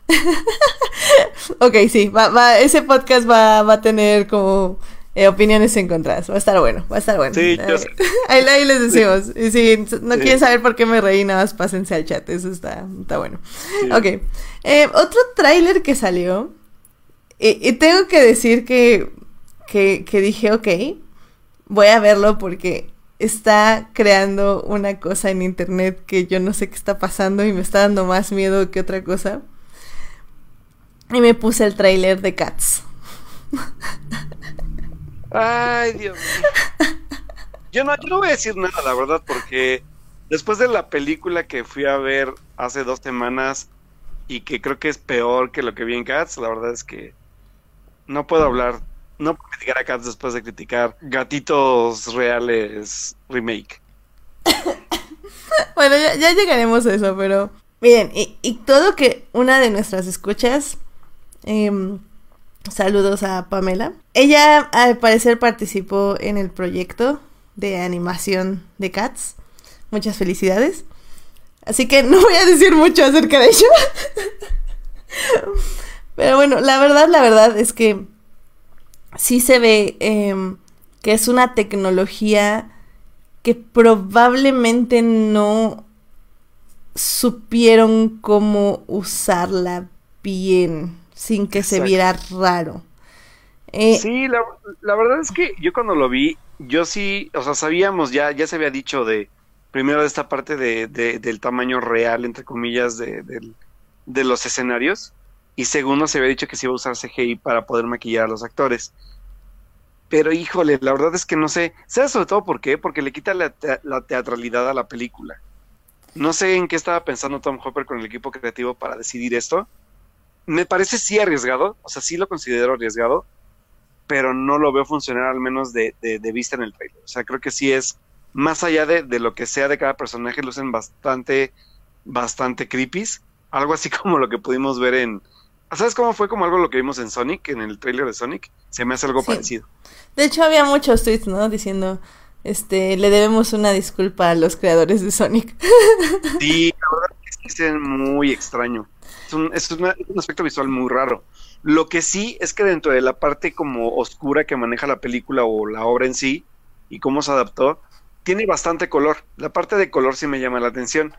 [laughs] ok, sí, va, ese podcast va, va a tener como eh, opiniones encontradas. Va a estar bueno, va a estar bueno. Sí, yo [laughs] ahí, les decimos. Y si no quieren saber por qué me reí, nada más pásense al chat. Eso está, está bueno. Ok. Eh, otro tráiler que salió. Y, tengo que decir que, que, que dije, ok, voy a verlo porque está creando una cosa en internet que yo no sé qué está pasando y me está dando más miedo que otra cosa. Y me puse el tráiler de Cats. [laughs] Ay, Dios mío. Yo no, yo no voy a decir nada, la verdad, porque después de la película que fui a ver hace dos semanas y que creo que es peor que lo que vi en Cats, la verdad es que no puedo hablar, no puedo criticar a Cats después de criticar Gatitos Reales Remake. [coughs] bueno, ya, llegaremos a eso, pero bien, y, todo que una de nuestras escuchas, em, saludos a Pamela, ella al parecer participó en el proyecto de animación de Cats. Muchas felicidades. Así que no voy a decir mucho acerca de ello. [laughs] Pero bueno, la verdad, la verdad es que sí se ve em, que es una tecnología que probablemente no supieron cómo usarla bien sin que se viera raro. Eh, sí, la, la, verdad es que yo cuando lo vi, yo sí, o sea, sabíamos, ya, ya se había dicho de, primero de esta parte de, del tamaño real, entre comillas, de, de, los escenarios, y segundo se había dicho que se iba a usar CGI para poder maquillar a los actores. Pero híjole, la verdad es que no sé, ¿sabes sobre todo por qué? Porque le quita la, la teatralidad a la película. No sé en qué estaba pensando Tom Hopper con el equipo creativo para decidir esto. Me parece sí arriesgado, o sea, sí lo considero arriesgado, pero no lo veo funcionar al menos de, vista en el trailer. O sea, creo que sí es, más allá de, lo que sea de cada personaje, lucen bastante, bastante creepy. Algo así [laughs] como lo que pudimos ver en... ¿Sabes cómo fue como algo lo que vimos en Sonic, en el trailer de Sonic? Se me hace algo parecido. De hecho, había muchos tweets, ¿no? Diciendo, este, le debemos una disculpa a los creadores de Sonic. Sí, es muy extraño. Es un, es un aspecto visual muy raro. Lo que sí es que dentro de la parte como oscura que maneja la película o la obra en sí y cómo se adaptó, tiene bastante color. La parte de color sí me llama la atención,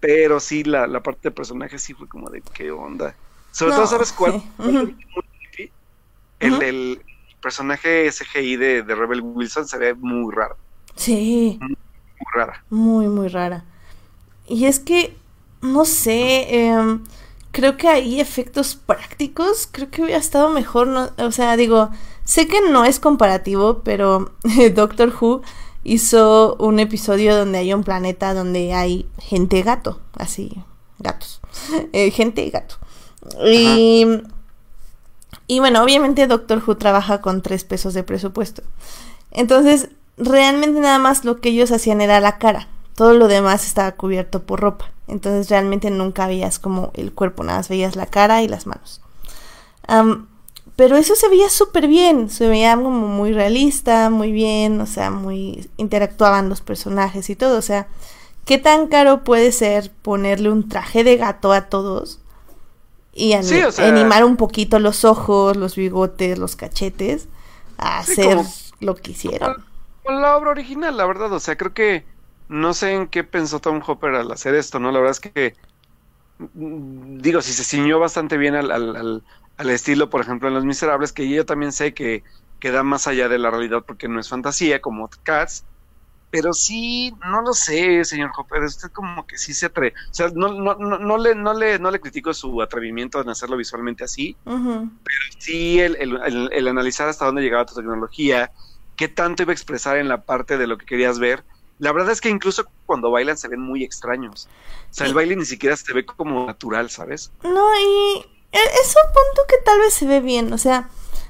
pero sí la, la parte de personaje sí fue como de qué onda. Sobre todo, ¿sabes cuál? el, el, personaje SGI de, de, Rebel Wilson se ve muy raro. Sí. Muy, rara. Muy, muy rara. Y es que, no sé, eh, creo que hay efectos prácticos, creo que hubiera estado mejor, no, o sea, digo, sé que no es comparativo, pero [laughs] Doctor Who hizo un episodio donde hay un planeta donde hay gente gato, así, gatos, [laughs] eh, gente y gato. Y, y bueno, obviamente Doctor Who trabaja con tres pesos de presupuesto. Entonces, realmente nada más lo que ellos hacían era la cara. Todo lo demás estaba cubierto por ropa. Entonces realmente nunca veías como el cuerpo, nada más veías la cara y las manos. pero eso se veía súper bien, se veía como muy realista, muy bien, o sea, muy interactuaban los personajes y todo, o sea, ¿qué tan caro puede ser ponerle un traje de gato a todos? Y animar un poquito los ojos, los bigotes, los cachetes, a hacer lo que hicieron. Con la obra original, la verdad, o sea, creo que no sé en qué pensó Tom Hopper al hacer esto, ¿no? La verdad es que, mm, digo, si se ciñó bastante bien al, al, al, estilo, por ejemplo, en Los Miserables, que yo también sé que queda más allá de la realidad porque no es fantasía, como Cats, pero sí, no lo sé, señor Hopper, usted como que sí se atreve, o sea, no, no, no, no, le, no, le, no le critico su atrevimiento en hacerlo visualmente así, pero sí el, el, el analizar hasta dónde llegaba tu tecnología, qué tanto iba a expresar en la parte de lo que querías ver, la verdad es que incluso cuando bailan se ven muy extraños. O sea, el baile ni siquiera se ve como natural, ¿sabes? No, y e, es un punto que tal vez se ve bien. O sea,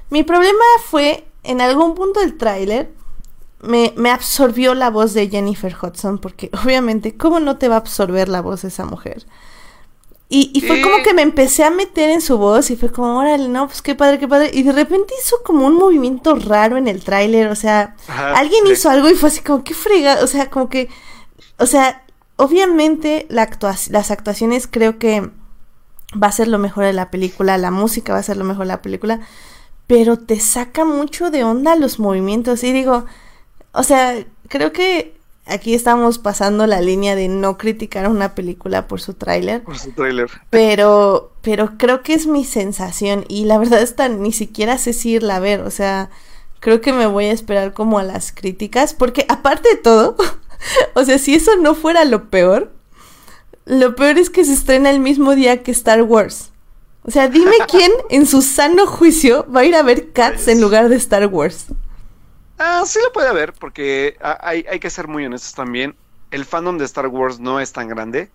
mi problema fue en algún punto del tráiler me, me, absorbió la voz de Jennifer Hudson porque obviamente, ¿cómo no te va a absorber la voz de esa mujer? Y, fue como que me empecé a meter en su voz y fue como, órale, no, pues qué padre, qué padre. Y de repente hizo como un movimiento raro en el tráiler, o sea, alguien hizo algo y fue así como, qué frega, o sea, como que, o sea, obviamente la las actuaciones creo que va a ser lo mejor de la película, la música va a ser lo mejor de la película, pero te saca mucho de onda los movimientos. Y digo, o sea, creo que aquí estamos pasando la línea de no criticar una película por su tráiler. Por su tráiler. Pero, pero creo que es mi sensación y la verdad es que ni siquiera sé si irla a ver, o sea, creo que me voy a esperar como a las críticas, porque aparte de todo, [laughs] o sea, si eso no fuera lo peor, lo peor es que se estrena el mismo día que Star Wars. O sea, dime [laughs] quién en su sano juicio va a ir a ver Cats en lugar de Star Wars. Ah, sí lo puede haber, porque hay, hay que ser muy honestos también. El fandom de Star Wars no es tan grande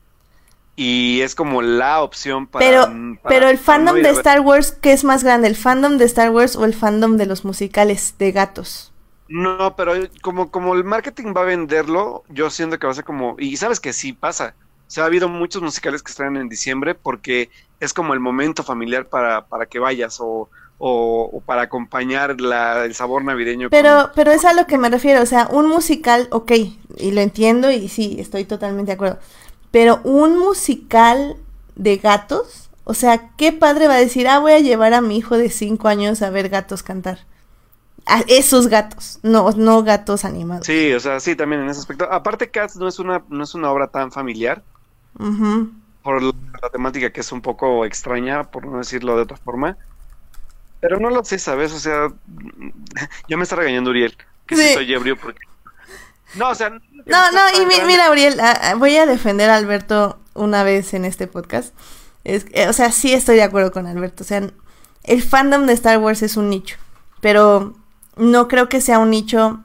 y es como la opción para... Pero, pero el fandom de Star Wars, ¿qué es más grande? ¿El fandom de Star Wars o el fandom de los musicales de gatos? No, pero como, como el marketing va a venderlo, yo siento que va a ser como... Y sabes que sí pasa. O sea, ha habido muchos musicales que están en diciembre porque es como el momento familiar para, para que vayas o, o, para acompañar la, el sabor navideño. Pero, pero es a lo que me refiero, o sea, un musical, ok, y lo entiendo y sí, estoy totalmente de acuerdo. Pero un musical de gatos, o sea, ¿qué padre va a decir, ah, voy a llevar a mi hijo de cinco años a ver gatos cantar? A esos gatos, no, no gatos animados. Sí, o sea, sí, también en ese aspecto. Aparte, Cats no es una, no es una obra tan familiar. Por la, temática que es un poco extraña, por no decirlo de otra forma. Pero no lo sé, ¿sabes? O sea, ya me está regañando Uriel, que sí. soy ebrio porque no, o sea. No, no, y mira, Auriel, voy a defender a Alberto una vez en este podcast. Es, eh, o sea, sí estoy de acuerdo con Alberto. O sea, el fandom de Star Wars es un nicho. Pero no creo que sea un nicho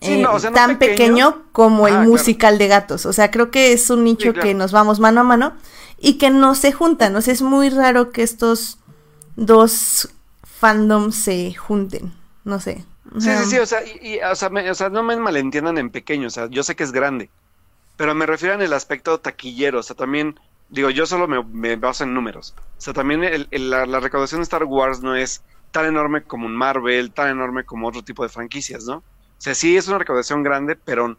eh, tan pequeño, como el ah, musical de gatos. O sea, creo que es un nicho que nos vamos mano a mano y que no se juntan. O sea, es muy raro que estos dos fandoms se junten. No sé. Sí, sí, sí, o sea, y, o, sea, o sea, no me malentiendan en pequeño, o sea, yo sé que es grande, pero me refiero en el aspecto taquillero, o sea, también, digo, yo solo me, baso en números, o sea, también la, recaudación de Star Wars no es tan enorme como un Marvel, tan enorme como otro tipo de franquicias, ¿no? O sea, sí es una recaudación grande, pero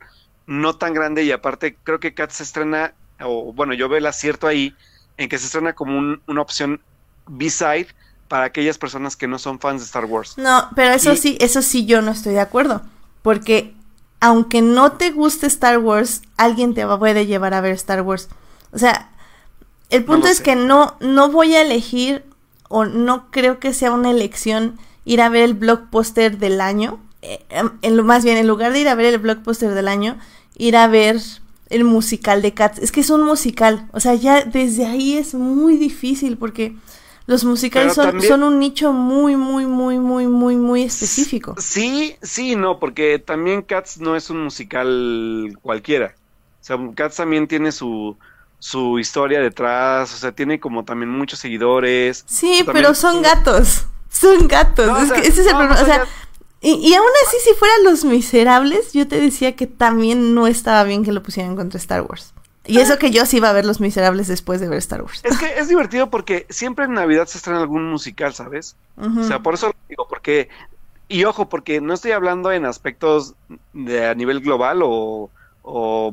no tan grande y aparte creo que Cat se estrena, o bueno, yo veo el acierto ahí, en que se estrena como una opción B-side para aquellas personas que no son fans de Star Wars. No, pero eso sí, eso sí yo no estoy de acuerdo, porque aunque no te guste Star Wars, alguien te poder llevar a ver Star Wars. O sea, el punto es que no no voy a elegir o no creo que sea una elección ir a ver el blockbuster del año, eh, em, en lo más bien en lugar de ir a ver el blockbuster del año, ir a ver el musical de Cats. Es que es un musical, o sea, ya desde ahí es muy difícil porque los musicales son, un nicho muy, muy, muy, muy, muy, muy específico. Sí, sí, no, porque también Cats no es un musical cualquiera. O sea, Cats también tiene su, su historia detrás, o sea, tiene como también muchos seguidores. Sí, pero [laughs] son gatos. Son gatos. ese es el problema. O sea, y, y, aún así, si fueran Los Miserables, yo te decía que también no estaba bien que lo pusieran contra Star Wars. Y eso que yo sí iba a ver Los Miserables después de ver Star Wars. Es que es divertido porque siempre en Navidad se estrena algún musical, ¿sabes? O sea, por eso lo digo, porque... Y ojo, porque no estoy hablando en aspectos de a nivel global o,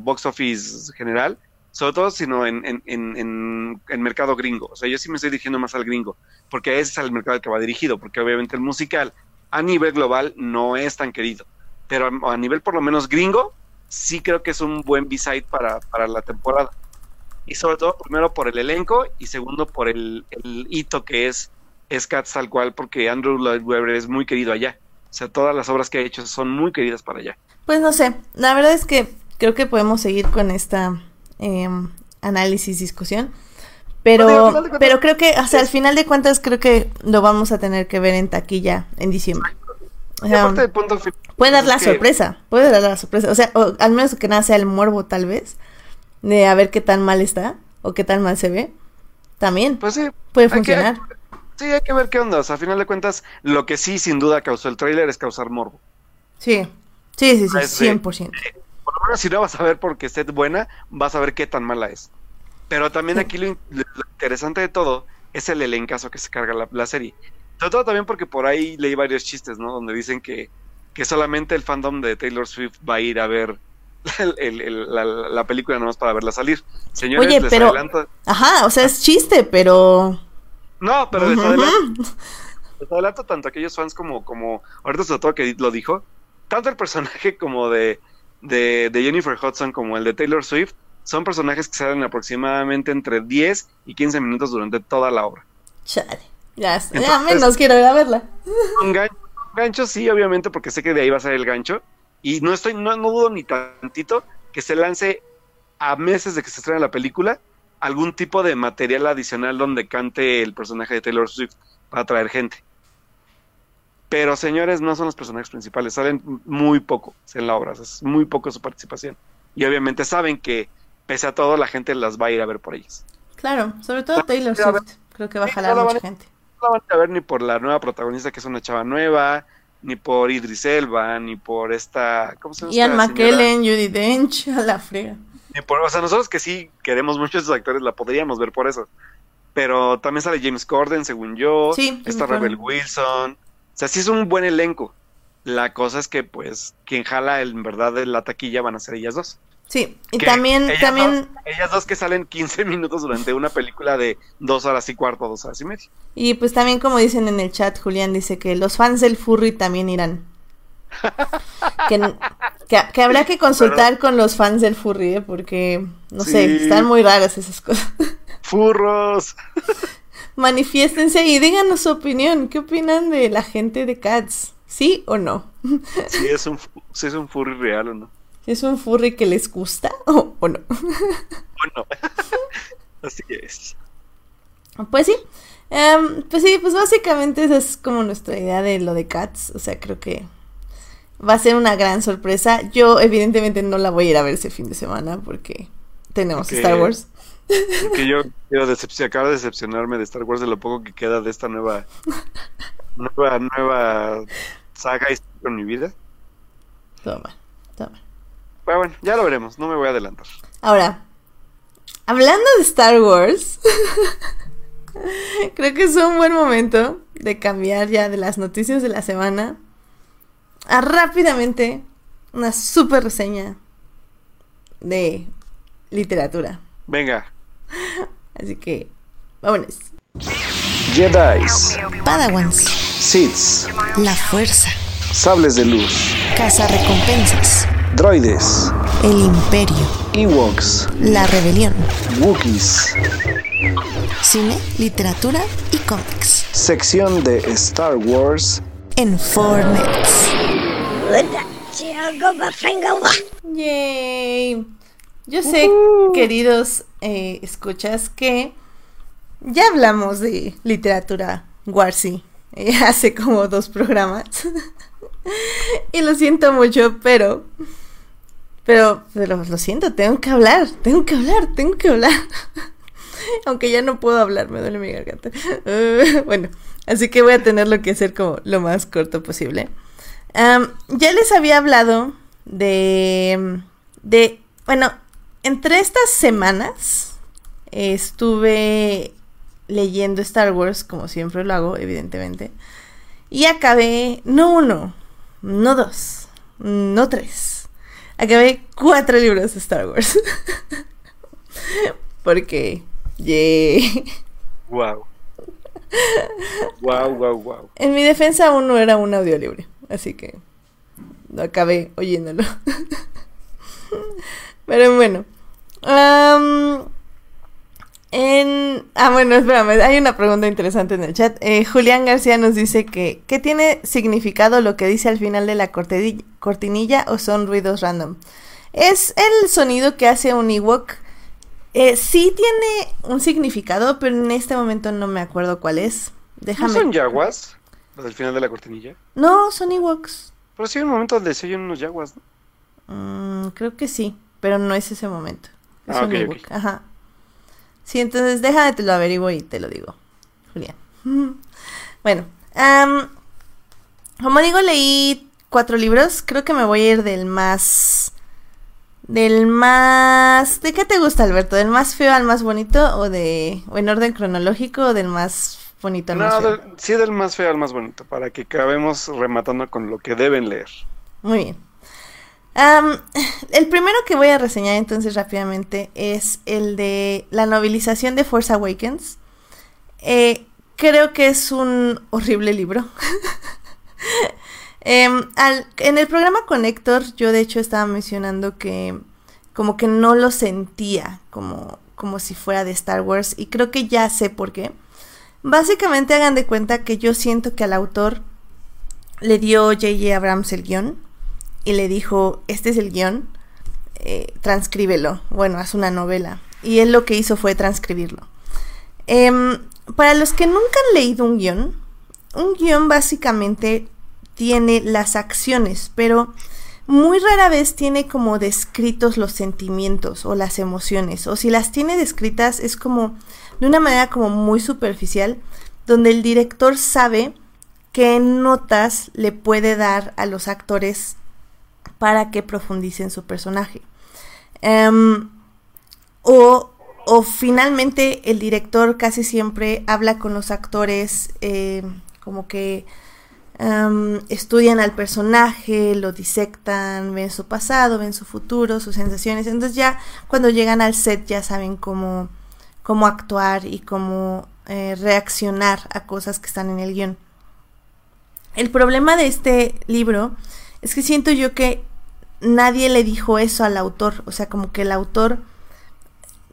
box office general, sobre todo, sino en, en, en, en, mercado gringo. O sea, yo sí me estoy dirigiendo más al gringo, porque ese es el mercado al que va dirigido, porque obviamente el musical a nivel global no es tan querido, pero a nivel por lo menos gringo, sí creo que es un buen B-side para, para la temporada. Y sobre todo, primero por el elenco y segundo por el, hito que es, es Cats tal cual, porque Andrew Lloyd Webber es muy querido allá. O sea, todas las obras que ha hecho son muy queridas para allá. Pues no sé, la verdad es que creo que podemos seguir con esta em, análisis, discusión. Pero, pero creo que, o sea, al final de cuentas, creo que lo vamos a tener que ver en taquilla en diciembre. Puede dar la sorpresa, puede dar la sorpresa. O sea, al menos que nada sea el morbo, tal vez, de a ver qué tan mal está o qué tan mal se ve. También pues sí, puede funcionar. sí, hay que ver qué onda. O sea, a final de cuentas, lo que sí, sin duda, causó el tráiler es causar morbo. Sí, sí, sí, sí, 100%. por lo menos si no vas a ver porque esté buena, vas a ver qué tan mala es. Pero también aquí lo, interesante de todo es el elencazo que se carga la, la serie. Sobre todo también porque por ahí leí varios chistes, ¿no? Donde dicen que, que solamente el fandom de Taylor Swift va a ir a ver [laughs] la, película nomás para verla salir. Señores, Oye, les adelanto... Ajá, o sea, es chiste, pero... No, pero les, adelanto, [laughs] les adelanto tanto a aquellos fans como, como... Ahorita sobre todo que lo dijo. Tanto el personaje como de, de, de Jennifer Hudson como el de Taylor Swift son personajes que salen aproximadamente entre 10 y 15 minutos durante toda la obra. Chale. Ya, ya menos quiero ir a verla. Un gancho, sí, obviamente, porque sé que de ahí va a ser el gancho. Y no estoy, no, no dudo ni tantito que se lance a meses de que se estrene la película algún tipo de material adicional donde cante el personaje de Taylor Swift para atraer gente. Pero señores, no son los personajes principales, salen muy poco en la obra, es muy poco su participación. Y obviamente saben que, pese a todo, la gente las va a ir a ver por ellas. Claro, sobre todo Taylor Swift, creo que va a jalar a mucha gente. No la van a ver ni por la nueva protagonista, que es una chava nueva, ni por Idris Elba, ni por esta. ¿Cómo se llama? Ian McKellen, Judy Dench, [laughs] a la frega. Ni por, o sea, nosotros que sí queremos mucho a esos actores, la podríamos ver por eso. Pero también sale James Corden, según yo. Sí, está Rebel Wilson. O sea, sí es un buen elenco. La cosa es que, pues, quien jala en verdad de la taquilla van a ser ellas dos. Sí, y también, ellas también... Dos, ellas dos que salen 15 [laughs] minutos durante una película de dos horas y cuarto, dos horas y media. Y pues también como dicen en el chat, Julián dice que los fans del furry también irán. [laughs] que, que, que, habrá que consultar Pero... con los fans del furry, ¿eh? porque, no sí. sé, están muy raras esas cosas. [laughs] ¡Furros! Manifiéstense y díganos su opinión. ¿Qué opinan de la gente de Cats? ¿Sí o no? Si es un, si es un furry real o no. ¿Es un furry que les gusta o, o no? Bueno, [laughs] así es. Pues sí. Um, pues sí, pues básicamente esa es como nuestra idea de lo de Cats. O sea, creo que va a ser una gran sorpresa. Yo evidentemente no la voy a ir a ver ese fin de semana porque tenemos okay. Star Wars. Porque yo quiero decepcionar, acabo de decepcionarme de Star Wars de lo poco que queda de esta nueva nueva, nueva saga en mi vida. Toma. Pero bueno, ya lo veremos, no me voy a adelantar. Ahora, hablando de Star Wars, [laughs] creo que es un buen momento de cambiar ya de las noticias de la semana a rápidamente una super reseña de literatura. Venga. [laughs] Así que, vámonos. Jedi. Padawans. Sith. La fuerza. Sables de luz. Casa recompensas. Droides. El imperio. Ewoks. La rebelión. Wookiees. Cine, literatura y cómics. Sección de Star Wars. En Fornets. Yay. Yo sé, uh. queridos eh, escuchas, que ya hablamos de literatura Warsi eh, [laughs] hace como dos programas. [laughs] y lo siento mucho, pero, pero. Lo siento, tengo que hablar, tengo que hablar, tengo que hablar. [laughs] Aunque ya no puedo hablar, me duele mi garganta. [laughs] Bueno, así que voy a tenerlo que hacer como lo más corto posible. Ya les había hablado de. de. Bueno, entre estas semanas estuve leyendo Star Wars, como siempre lo hago, evidentemente. Y acabé, no uno, no dos, no tres. Acabé cuatro libros de Star Wars. [laughs] Porque, yeah. Wow. Wow, wow, wow. En mi defensa uno era un audiolibro, así que lo acabé oyéndolo. [laughs] Pero bueno. Um, en... Ah, bueno, espérame, hay una pregunta interesante en el chat. Eh, Julián García nos dice que, ¿qué tiene significado lo que dice al final de la cortinilla o son ruidos random? Es el sonido que hace un Ewok. Eh, sí tiene un significado, pero en este momento no me acuerdo cuál es. Déjame... ¿No son yaguas? ¿Los del final de la cortinilla? No, son Ewoks. Pero sí hay un momento donde se oyen unos yaguas, ¿no? Mm, creo que sí, pero no es ese momento. Es ah, un okay, okay. Ajá. Sí, entonces déjame te lo averiguo y te lo digo, Julián. [laughs] bueno, um, como digo, leí cuatro libros. Creo que me voy a ir del más. Del más. ¿De qué te gusta, Alberto? ¿Del más feo al más bonito? ¿O de. o en orden cronológico? ¿O del más bonito al no, más feo? del, sí, del más feo al más bonito, para que acabemos rematando con lo que deben leer. Muy bien. El primero que voy a reseñar entonces rápidamente es el de la novelización de Force Awakens. Eh, creo que es un horrible libro. [laughs] al, en el programa con Héctor yo de hecho estaba mencionando que como que no lo sentía como, como si fuera de Star Wars y creo que ya sé por qué. Básicamente hagan de cuenta que yo siento que al autor le dio J.J. Abrams el guion y le dijo, este es el guion, eh, transcríbelo. Bueno, haz una novela. Y él lo que hizo fue transcribirlo. Eh, para los que nunca han leído un guion, un guion básicamente tiene las acciones, pero muy rara vez tiene como descritos los sentimientos o las emociones, o si las tiene descritas es como de una manera como muy superficial, donde el director sabe qué notas le puede dar a los actores para que profundicen su personaje. Em, o, o, finalmente el director casi siempre habla con los actores eh, como que um, estudian al personaje, lo disectan, ven su pasado, ven su futuro, sus sensaciones. Entonces ya cuando llegan al set ya saben cómo, cómo actuar y cómo eh, reaccionar a cosas que están en el guion. El problema de este libro es que siento yo que nadie le dijo eso al autor. O sea, como que el autor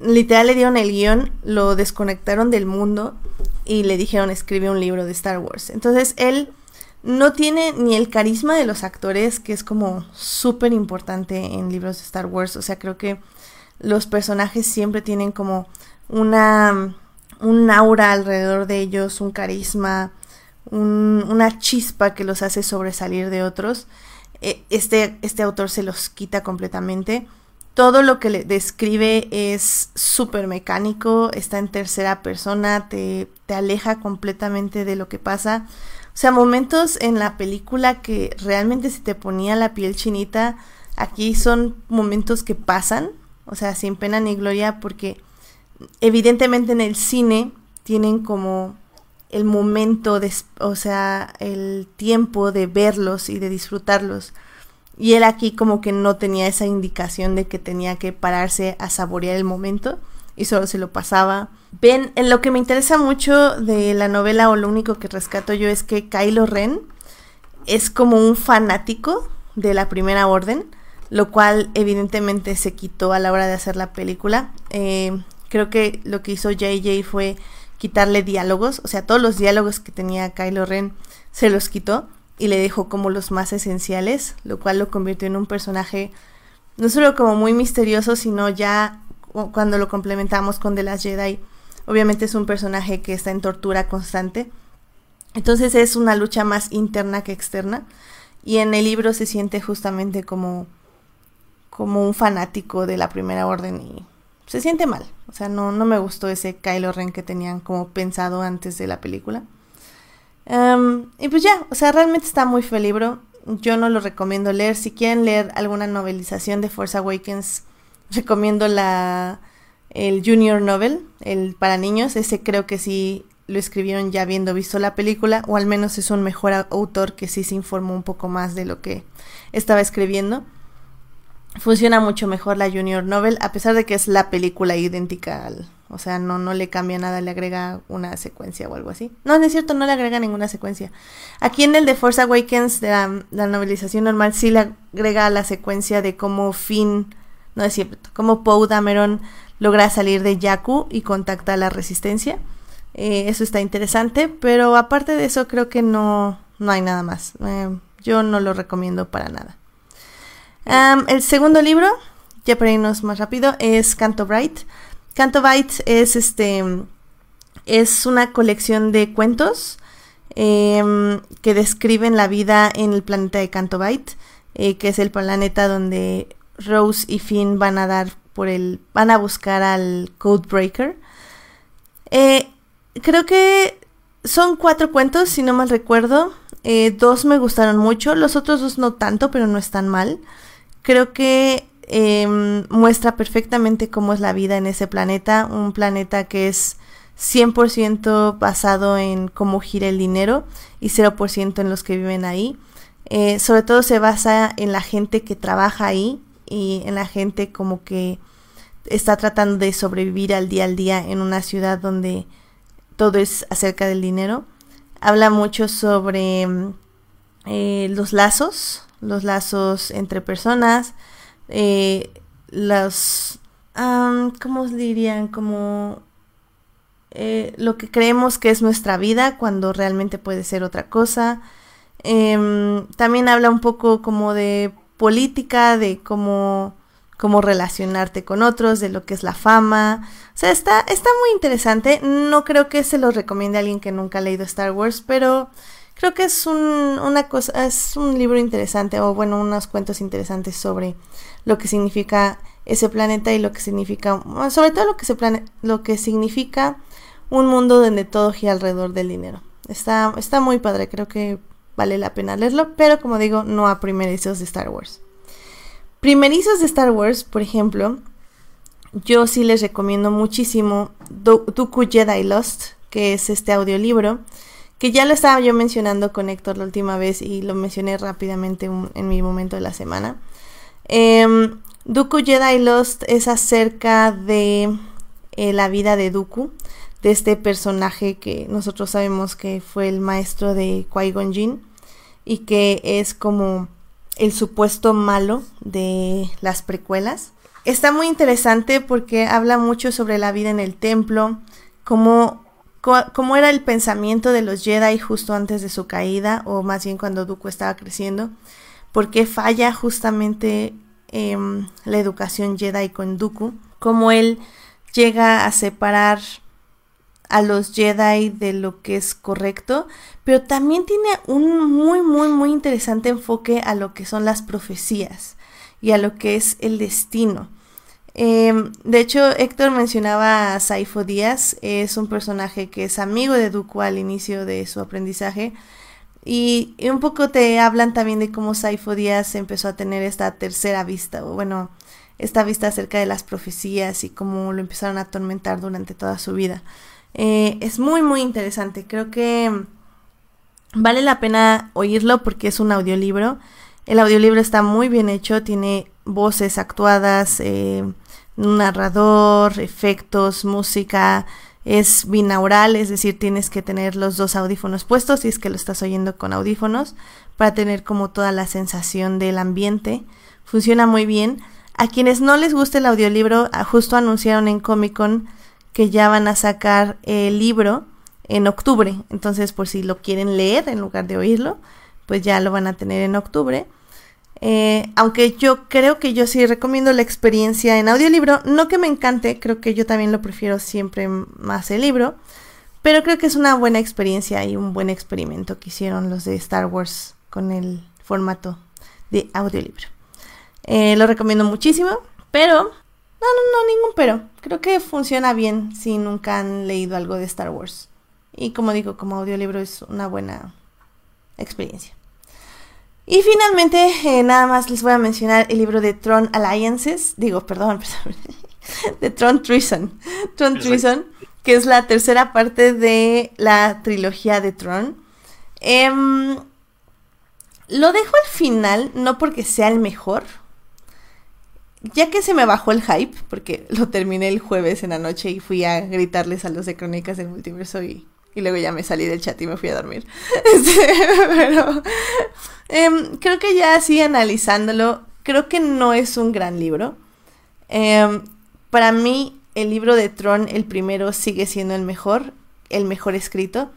literal le dieron el guion, lo desconectaron del mundo y le dijeron escribe un libro de Star Wars. Entonces él no tiene ni el carisma de los actores, que es como súper importante en libros de Star Wars. O sea, creo que los personajes siempre tienen como una un aura alrededor de ellos, un carisma, una chispa que los hace sobresalir de otros. E, este, este autor se los quita completamente todo lo que le describe es súper mecánico, está en tercera persona, te, te, aleja completamente de lo que pasa. O sea, momentos en la película que realmente se te ponía la piel chinita, aquí son momentos que pasan, o sea, sin pena ni gloria, porque evidentemente en el cine tienen como el momento, de, o sea, el tiempo de verlos y de disfrutarlos. Y él aquí como que no tenía esa indicación de que tenía que pararse a saborear el momento y solo se lo pasaba. Ven, en lo que me interesa mucho de la novela o lo único que rescato yo es que Kylo Ren es como un fanático de la primera orden, lo cual evidentemente se quitó a la hora de hacer la película. Eh, creo que lo que hizo JJ fue quitarle diálogos, o sea, todos los diálogos que tenía Kylo Ren se los quitó y le dejó como los más esenciales, lo cual lo convirtió en un personaje no solo como muy misterioso, sino ya cuando lo complementamos con The Last Jedi, obviamente es un personaje que está en tortura constante. Entonces es una lucha más interna que externa. Y en el libro se siente justamente como, como un fanático de la primera orden y se siente mal. O sea, no, no me gustó ese Kylo Ren que tenían como pensado antes de la película. Em, y pues ya, o sea, realmente está muy feo el libro. Yo no lo recomiendo leer. Si quieren leer alguna novelización de Force Awakens, [laughs] recomiendo la el Junior Novel, el para niños. Ese creo que sí lo escribieron ya habiendo visto la película, o al menos es un mejor autor que sí se informó un poco más de lo que estaba escribiendo. Funciona mucho mejor la Junior Novel, a pesar de que es la película idéntica al, o sea, no, no le cambia nada, le agrega una secuencia o algo así. No, no es cierto, no le agrega ninguna secuencia. Aquí en el de Force Awakens, de la, novelización normal, sí le agrega la secuencia de cómo Finn, no es cierto, cómo Poe Dameron logra salir de Jakku y contacta a la resistencia. Eh, eso está interesante, pero aparte de eso creo que no, no hay nada más. Eh, yo no lo recomiendo para nada. El segundo libro, ya para irnos más rápido, es Canto Bright. Canto Bites es este es una colección de cuentos em, que describen la vida en el planeta de Canto Bite, eh, que es el planeta donde Rose y Finn van a dar por el van a buscar al Codebreaker. Eh, creo que son cuatro cuentos, si no mal recuerdo. Eh, dos me gustaron mucho, los otros dos no tanto, pero no están mal. Creo que Em, muestra perfectamente cómo es la vida en ese planeta, un planeta que es 100% basado en cómo gira el dinero y 0% en los que viven ahí. Eh, sobre todo se basa en la gente que trabaja ahí y en la gente como que está tratando de sobrevivir al día al día en una ciudad donde todo es acerca del dinero. Habla mucho sobre eh, los lazos, los lazos entre personas, eh, los, ¿cómo dirían? Como eh, lo que creemos que es nuestra vida cuando realmente puede ser otra cosa. Em, también habla un poco como de política, de cómo, cómo relacionarte con otros, de lo que es la fama. O sea, está, está muy interesante. No creo que se lo recomiende a alguien que nunca ha leído Star Wars, pero creo que es un, una cosa, es un libro interesante, o bueno, unos cuentos interesantes sobre lo que significa ese planeta y lo que significa, sobre todo lo que, se plane, lo que significa un mundo donde todo gira alrededor del dinero. Está, está muy padre, creo que vale la pena leerlo, pero como digo, no a primerizos de Star Wars. Primerizos de Star Wars, por ejemplo, yo sí les recomiendo muchísimo Dooku Jedi Lost, que es este audiolibro, que ya lo estaba yo mencionando con Héctor la última vez y lo mencioné rápidamente en mi momento de la semana. Eh, Dooku Jedi Lost es acerca de eh, la vida de Dooku, de este personaje que nosotros sabemos que fue el maestro de Qui-Gon y que es como el supuesto malo de las precuelas. Está muy interesante porque habla mucho sobre la vida en el templo, cómo, cómo era el pensamiento de los Jedi justo antes de su caída, o más bien cuando Dooku estaba creciendo, por qué falla justamente eh, la educación Jedi con Dooku, cómo él llega a separar a los Jedi de lo que es correcto, pero también tiene un muy, muy, muy interesante enfoque a lo que son las profecías y a lo que es el destino. Eh, de hecho, Héctor mencionaba a Saifo Díaz, es un personaje que es amigo de Dooku al inicio de su aprendizaje, y, un poco te hablan también de cómo Saifo Díaz empezó a tener esta tercera vista, o bueno, esta vista acerca de las profecías y cómo lo empezaron a atormentar durante toda su vida. Eh, es muy, muy interesante. Creo que vale la pena oírlo porque es un audiolibro. El audiolibro está muy bien hecho, tiene voces actuadas, eh, narrador, efectos, música, es binaural, es decir, tienes que tener los dos audífonos puestos si es que lo estás oyendo con audífonos para tener como toda la sensación del ambiente. Funciona muy bien. A quienes no les guste el audiolibro, ah, justo anunciaron en Comic Con que ya van a sacar el libro en octubre. Entonces, por si lo quieren leer en lugar de oírlo, pues ya lo van a tener en octubre. Eh, aunque yo creo que yo sí recomiendo la experiencia en audiolibro, no que me encante, creo que yo también lo prefiero siempre más el libro, pero creo que es una buena experiencia y un buen experimento que hicieron los de Star Wars con el formato de audiolibro. Eh, lo recomiendo muchísimo, pero no, no, no, ningún pero. Creo que funciona bien si nunca han leído algo de Star Wars. Y como digo, como audiolibro es una buena experiencia. Y finalmente, eh, nada más les voy a mencionar el libro de Tron Alliances, digo, perdón, [laughs] perdón de Tron Treason, Tron Treason, que es la tercera parte de la trilogía de Tron. Em, lo dejo al final, no porque sea el mejor, ya que se me bajó el hype, porque [laughs] lo terminé el jueves en la noche y fui a gritarles a los de Crónicas del Multiverso y, y luego ya me salí del chat y me fui a dormir. [laughs] Este, pero Em, creo que ya así analizándolo, creo que no es un gran libro. Em, para mí, el libro de Tron, el primero, sigue siendo el mejor, el mejor escrito.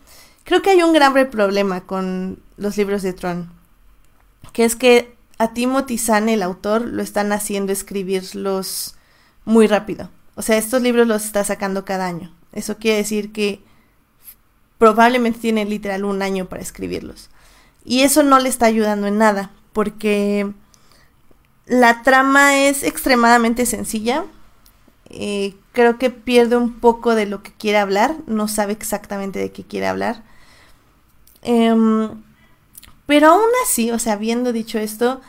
Creo que hay un grave problema con los libros de Tron, que es que a Timothy Zahn, el autor, lo están haciendo escribirlos muy rápido. O sea, estos libros los está sacando cada año. Eso quiere decir que probablemente tiene literal un año para escribirlos. Y eso no le está ayudando en nada, porque la trama es extremadamente sencilla. Eh, creo que pierde un poco de lo que quiere hablar, no sabe exactamente de qué quiere hablar. Em, pero aún así, o sea, habiendo dicho esto,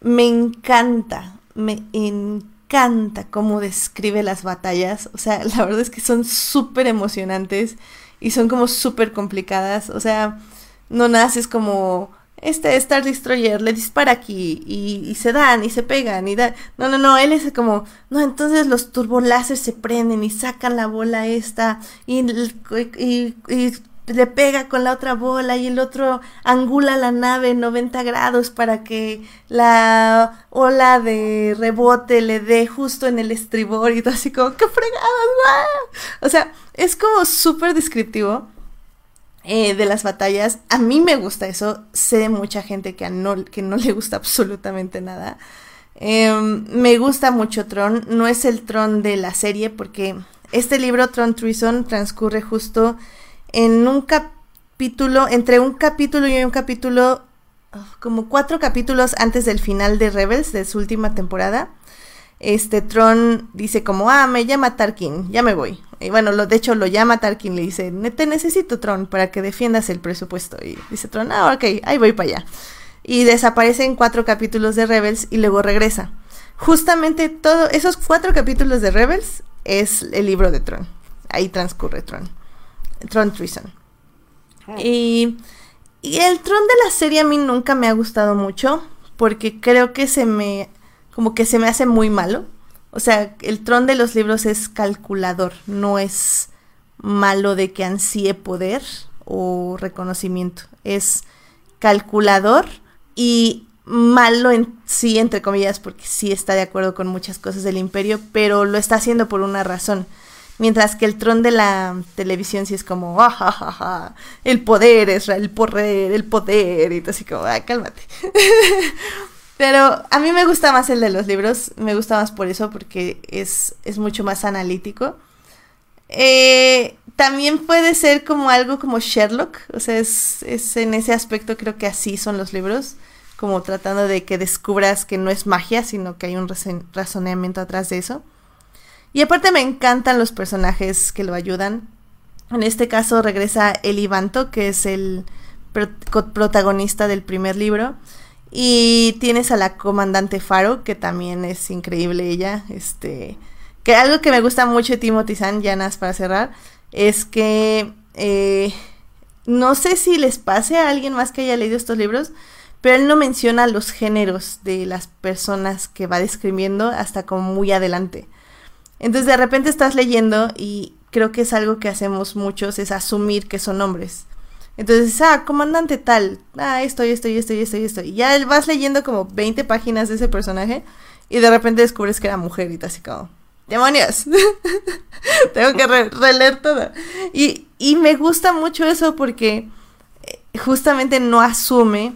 me encanta, me encanta cómo describe las batallas. O sea, [laughs] la verdad es que son súper emocionantes y son como súper complicadas. O sea, no naces como este Star Destroyer le dispara aquí y, se dan y se pegan y da no no no él es como no entonces los turboláser se prenden y sacan la bola esta y, y, le pega con la otra bola y el otro angula la nave 90 grados para que la ola de rebote le dé justo en el estribor y todo así como qué fregados o sea es como súper descriptivo eh, de las batallas. A mí me gusta eso. Sé de mucha gente que no, que no le gusta absolutamente nada. Em, me gusta mucho Tron. No es el Tron de la serie porque este libro, Tron Treason, transcurre justo en un capítulo, entre un capítulo y un capítulo, ah, como cuatro capítulos antes del final de Rebels, de su última temporada, este Tron dice como, ah, me llama Tarkin, ya me voy. Y bueno, de hecho lo llama Tarkin, le dice, te necesito Tron para que defiendas el presupuesto. Y dice Tron, ah, ok, ahí voy para allá. Y desaparece en cuatro capítulos de Rebels y luego regresa. Justamente todos esos cuatro capítulos de Rebels es el libro de Tron. Ahí transcurre Tron. Tron Treason. Y, y el Tron de la serie a mí nunca me ha gustado mucho porque creo que se me como que se me hace muy malo. O sea, el Tron de los libros es calculador, no es malo de que ansíe poder o reconocimiento. Es calculador y malo en sí, entre comillas, porque sí está de acuerdo con muchas cosas del imperio, pero lo está haciendo por una razón. Mientras que el tron de la televisión sí es como, ah, el poder es el poder, el poder, y así como, ah, cálmate. [laughs] Pero a mí me gusta más el de los libros, me gusta más por eso, porque es, es mucho más analítico. Eh, también puede ser como algo como Sherlock, o sea, es, es, en ese aspecto creo que así son los libros, como tratando de que descubras que no es magia, sino que hay un razonamiento atrás de eso. Y aparte me encantan los personajes que lo ayudan. En este caso regresa Eli Banto, que es el protagonista del primer libro. Y tienes a la comandante Faro, que también es increíble ella. Este, que algo que me gusta mucho de Timothy Zahn, nada para cerrar, es que eh, no sé si les pase a alguien más que haya leído estos libros, pero él no menciona los géneros de las personas que va describiendo hasta como muy adelante. Entonces de repente estás leyendo y creo que es algo que hacemos muchos, es asumir que son hombres. Entonces, ah, comandante tal, ah, esto esto esto esto esto. Y ya vas leyendo como 20 páginas de ese personaje y de repente descubres que era mujer y te así como, demonios, [laughs] tengo que releer todo. Y, y me gusta mucho eso porque eh, justamente no asume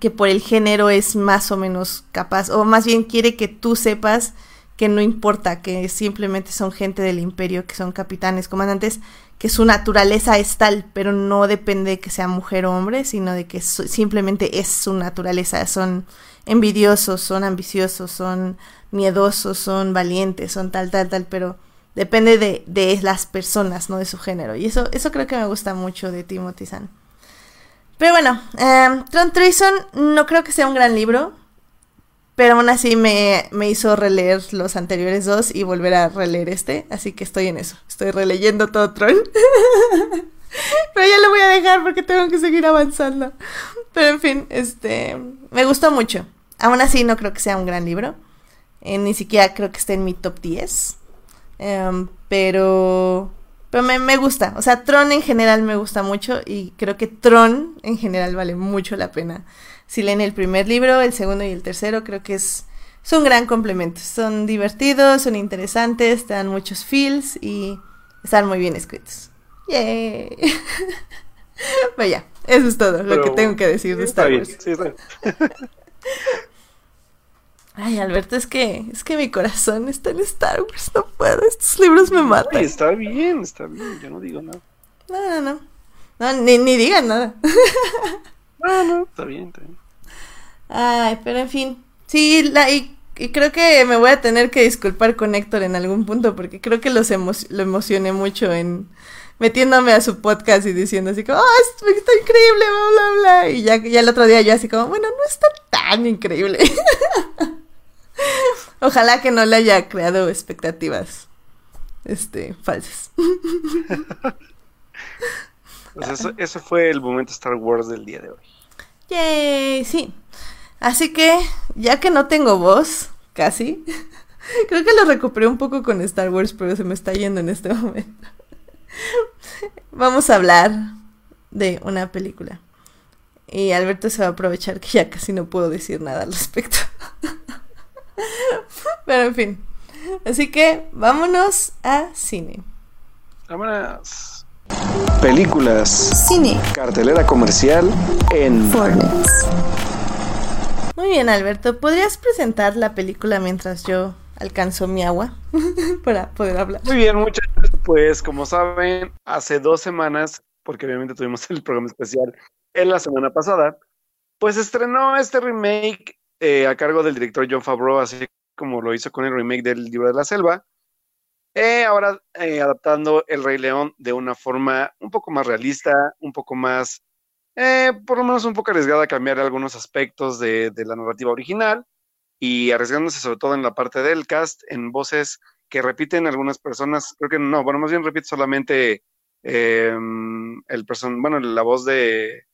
que por el género es más o menos capaz, o más bien quiere que tú sepas que no importa, que simplemente son gente del imperio, que son capitanes, comandantes, que su naturaleza es tal, pero no depende de que sea mujer o hombre, sino de que simplemente es su naturaleza. Son envidiosos, son ambiciosos, son miedosos, son valientes, son tal, tal, tal, pero depende de, de las personas, no de su género. Y eso, eso creo que me gusta mucho de Timothy Zahn. Pero bueno, eh, Tron Treason no creo que sea un gran libro. Pero aún así me, hizo releer los anteriores dos y volver a releer este. Así que estoy en eso. Estoy releyendo todo Tron. [laughs] Pero ya lo voy a dejar porque tengo que seguir avanzando. Pero en fin, este. Me gustó mucho. Aún así, no creo que sea un gran libro. Eh, ni siquiera creo que esté en mi top 10. Em, pero. Pero me, me, gusta. O sea, Tron en general me gusta mucho. Y creo que Tron en general vale mucho la pena si leen el primer libro, el segundo y el tercero, creo que es, un gran complemento. Son divertidos, son interesantes, te dan muchos feels y están muy bien escritos. ¡Yay! [laughs] Vaya, eso es todo lo que tengo que decir de Star Wars. [laughs] Ay, Alberto, es que es que mi corazón está en Star Wars, no puedo, estos libros me matan. está bien, está bien, yo no digo nada. No, no, no. ni, ni digan nada. [laughs] No, no, está bien, está bien. Ay, pero en fin. Sí, la, y, creo que me voy a tener que disculpar con Héctor en algún punto porque creo que los lo emocioné mucho en metiéndome a su podcast y diciendo así como, ¡oh, está increíble! Bla, bla, bla. Y ya, ya el otro día yo así como, bueno, no está tan increíble. [laughs] Ojalá que no le haya creado expectativas este, falsas. [laughs] pues eso, eso fue el momento Star Wars del día de hoy. Yay, sí. Así que, ya que no tengo voz, casi, [laughs] creo que lo recuperé un poco con Star Wars, pero se me está yendo en este [laughs] momento. Vamos a hablar de una película. Y Alberto se va a aprovechar que ya casi no puedo decir nada al respecto. [laughs] Pero en fin. Así que vámonos a cine. Vámonos. Películas. Cine. Cartelera comercial en Fortnite. Muy bien, Alberto. ¿Podrías presentar la película mientras yo alcanzo mi agua [laughs] para poder hablar? Muy bien, muchachos. Pues como saben, hace dos semanas porque obviamente tuvimos el programa especial en la semana pasada, pues estrenó este remake eh, a cargo del director John Favreau, así como lo hizo con el remake del Libro de la Selva. Eh, ahora eh, adaptando El Rey León de una forma un poco más realista, un poco más, por lo menos un poco arriesgada a cambiar algunos aspectos de, la narrativa original y arriesgándose sobre todo en la parte del cast, en voces que repiten algunas personas, creo que no, bueno, más bien repite solamente el person, bueno, la voz de,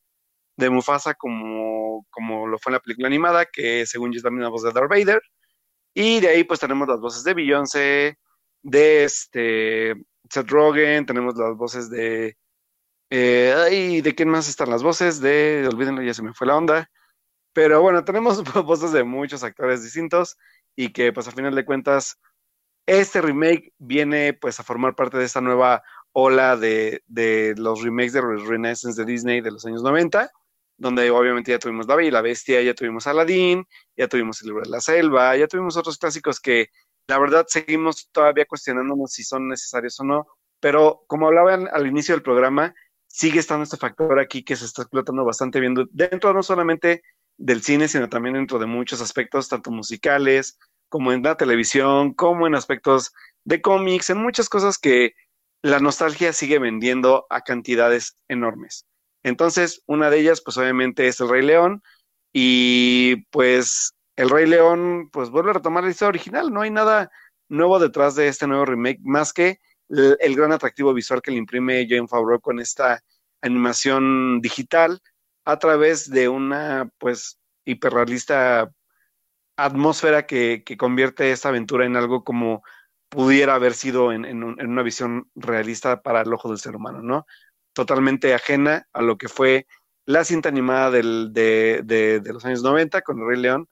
de Mufasa como, como lo fue en la película animada, que según yo es la voz de Darth Vader. Y de ahí pues tenemos las voces de Beyoncé, de este Seth Rogen, tenemos las voces de... Eh, ¿De quién más están las voces? De... Olvídenlo, ya se me fue la onda. Pero bueno, tenemos [laughs] voces de muchos actores distintos y que pues a final de cuentas este remake viene pues a formar parte de esta nueva ola de, de los remakes de Renaissance de Disney de los años 90, donde obviamente ya tuvimos La Bella y la Bestia, ya tuvimos Aladdin, ya tuvimos El libro de la selva, ya tuvimos otros clásicos que la verdad seguimos todavía cuestionándonos si son necesarios o no, pero como hablaban al inicio del programa, sigue estando este factor aquí que se está explotando bastante bien dentro no solamente del cine, sino también dentro de muchos aspectos, tanto musicales, como en la televisión, como en aspectos de cómics, en muchas cosas que la nostalgia sigue vendiendo a cantidades enormes. Entonces, una de ellas, pues obviamente es el Rey León, y pues el Rey León, pues vuelve a retomar la historia original, no hay nada nuevo detrás de este nuevo remake, más que el, gran atractivo visual que le imprime Jane Favreau con esta animación digital, a través de una pues hiperrealista atmósfera que, convierte esta aventura en algo como pudiera haber sido en, una visión realista para el ojo del ser humano, ¿no? Totalmente ajena a lo que fue la cinta animada del, de, de, los años 90 con el Rey León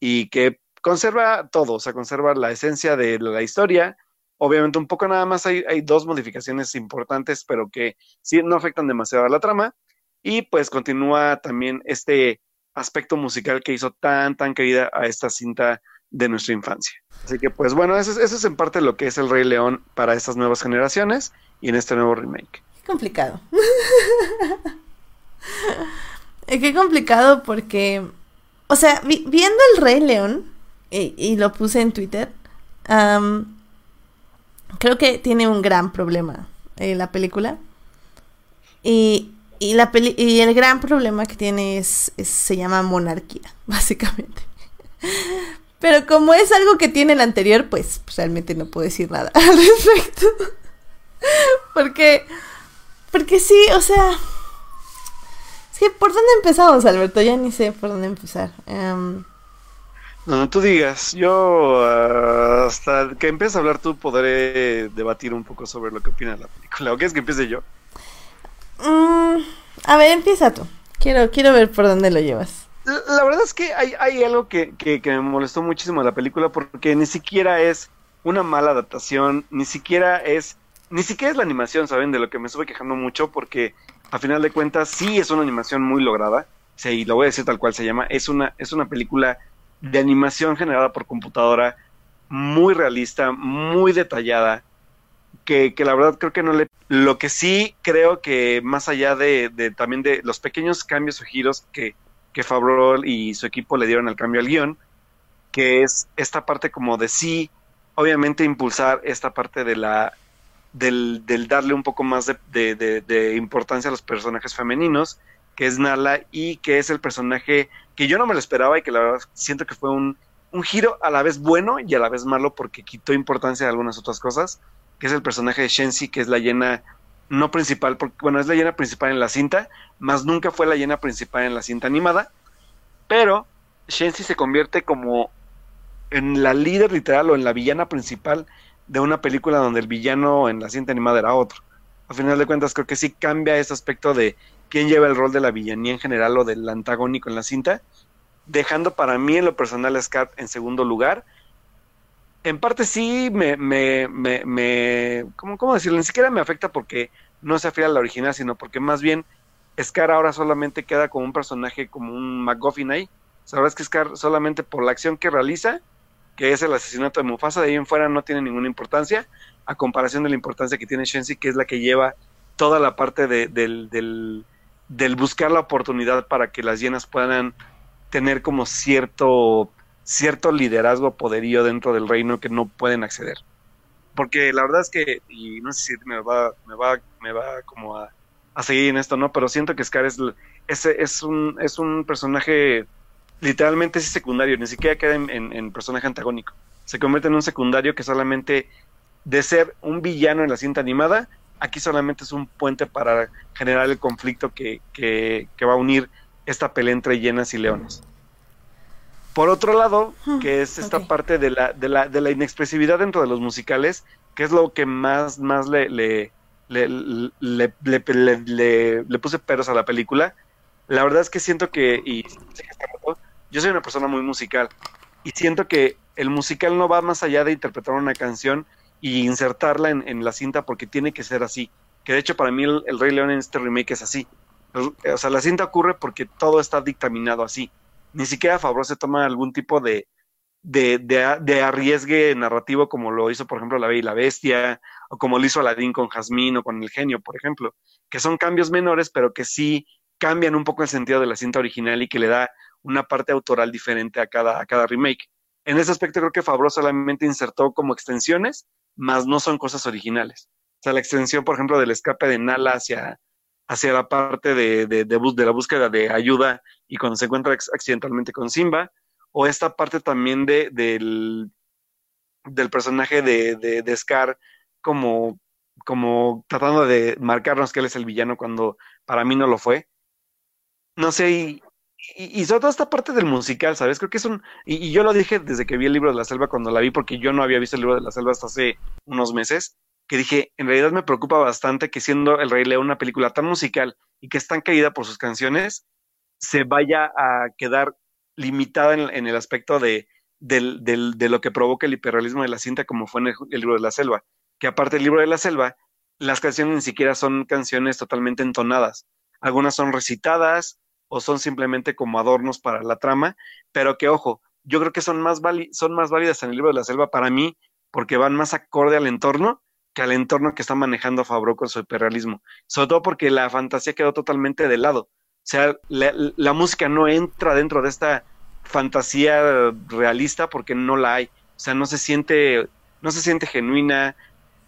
y que conserva todo, o sea, conserva la esencia de la historia. Obviamente un poco nada más hay, dos modificaciones importantes, pero que sí no afectan demasiado a la trama y pues continúa también este aspecto musical que hizo tan, tan querida a esta cinta de nuestra infancia. Así que pues bueno, eso es, en parte lo que es el Rey León para estas nuevas generaciones y en este nuevo remake. Qué complicado. [laughs] Qué complicado porque, o sea, viendo el Rey León, y, lo puse en Twitter, creo que tiene un gran problema en la película. Y, y, la y el gran problema que tiene es, se llama monarquía, [laughs] básicamente. Pero como es algo que tiene el anterior, pues, realmente no puedo decir nada [laughs] al respecto. porque, porque sí, o sea... Sí, ¿por dónde empezamos, Alberto? Ya ni sé por dónde empezar. Um... No, tú digas. Yo, ah, hasta que empieces a hablar tú, podré debatir un poco sobre lo que opina la película. ¿O qué es que empiece yo? Mm, a ver, empieza tú. Quiero, quiero ver por dónde lo llevas. La, verdad es que hay, hay algo que, que, me molestó muchísimo de la película porque ni siquiera es una mala adaptación, ni siquiera es, ni siquiera es la animación, ¿saben? De lo que me estuve quejando mucho porque a final de cuentas sí es una animación muy lograda, sí, y lo voy a decir tal cual se llama, es una, es una película de animación generada por computadora muy realista, muy detallada, que, la verdad creo que no le... Lo que sí creo que más allá de, también de los pequeños cambios o giros que, que y su equipo le dieron al cambio al guion, que es esta parte como de sí, obviamente impulsar esta parte de la del, darle un poco más de, importancia a los personajes femeninos, que es Nala y que es el personaje que yo no me lo esperaba y que la verdad siento que fue un, giro a la vez bueno y a la vez malo porque quitó importancia de algunas otras cosas que es el personaje de Shensi, que es la llena no principal, porque bueno, es la llena principal en la cinta, más nunca fue la llena principal en la cinta animada, pero Shensi se convierte como en la líder literal o en la villana principal de una película donde el villano en la cinta animada era otro. A final de cuentas creo que sí cambia ese aspecto de quién lleva el rol de la villanía en general o del antagónico en la cinta, dejando para mí en lo personal a Scar en segundo lugar, en parte sí me, me, me, me ¿cómo, ¿cómo, decirlo? Ni siquiera me afecta porque no se afila a la original, sino porque más bien Scar ahora solamente queda como un personaje, como un McGuffin ahí. Sabrás que Scar solamente por la acción que realiza, que es el asesinato de Mufasa, de ahí en fuera no tiene ninguna importancia, a comparación de la importancia que tiene Shensi, que es la que lleva toda la parte de, del, del, buscar la oportunidad para que las hienas puedan tener como cierto, cierto liderazgo, poderío dentro del reino que no pueden acceder. Porque la verdad es que, y no sé si me va, me va, me va como a, seguir en esto, ¿no? Pero siento que Scar es, es, un, es un personaje literalmente es secundario, ni siquiera queda en, en, en, personaje antagónico. Se convierte en un secundario que solamente de ser un villano en la cinta animada, aquí solamente es un puente para generar el conflicto que, que, que va a unir esta pelea entre hienas y leones. Por otro lado, que es esta okay. parte de la, de, la, de la inexpresividad dentro de los musicales, que es lo que más, más le, le, le, le, le, le puse peros a la película. La verdad es que siento que, y yo soy una persona muy musical, y siento que el musical no va más allá de interpretar una canción y insertarla en, en la cinta porque tiene que ser así. Que de hecho para mí el, Rey León en este remake es así. O sea, la cinta ocurre porque todo está dictaminado así ni siquiera Favreau se toma algún tipo de, de, de, arriesgue narrativo como lo hizo, por ejemplo, La Bella y la Bestia, o como lo hizo Aladdin con Jasmine o con El Genio, por ejemplo, que son cambios menores, pero que sí cambian un poco el sentido de la cinta original y que le da una parte autoral diferente a cada, a cada remake. En ese aspecto creo que Favreau solamente insertó como extensiones, más no son cosas originales. O sea, la extensión, por ejemplo, del escape de Nala hacia, hacia la parte de, de, de, la búsqueda de ayuda y cuando se encuentra accidentalmente con Simba, o esta parte también de, del, del personaje de, de, de Scar como, como tratando de marcarnos que él es el villano cuando para mí no lo fue. No sé, y, y, sobre todo esta parte del musical, ¿sabes? Creo que es un... Y, yo lo dije desde que vi el libro de la selva cuando la vi, porque yo no había visto el libro de la selva hasta hace unos meses que dije, en realidad me preocupa bastante que siendo El Rey León una película tan musical y que es tan querida por sus canciones, se vaya a quedar limitada en, el aspecto de, del, del, de lo que provoca el hiperrealismo de la cinta como fue en el, el, libro de la selva. Que aparte del libro de la selva, las canciones ni siquiera son canciones totalmente entonadas. Algunas son recitadas o son simplemente como adornos para la trama, pero que ojo, yo creo que son más, son más válidas en el libro de la selva para mí porque van más acorde al entorno que al entorno que está manejando Fabro con su hiperrealismo. Sobre todo porque la fantasía quedó totalmente de lado. O sea, la, música no entra dentro de esta fantasía realista porque no la hay. O sea, no se siente, no se siente genuina.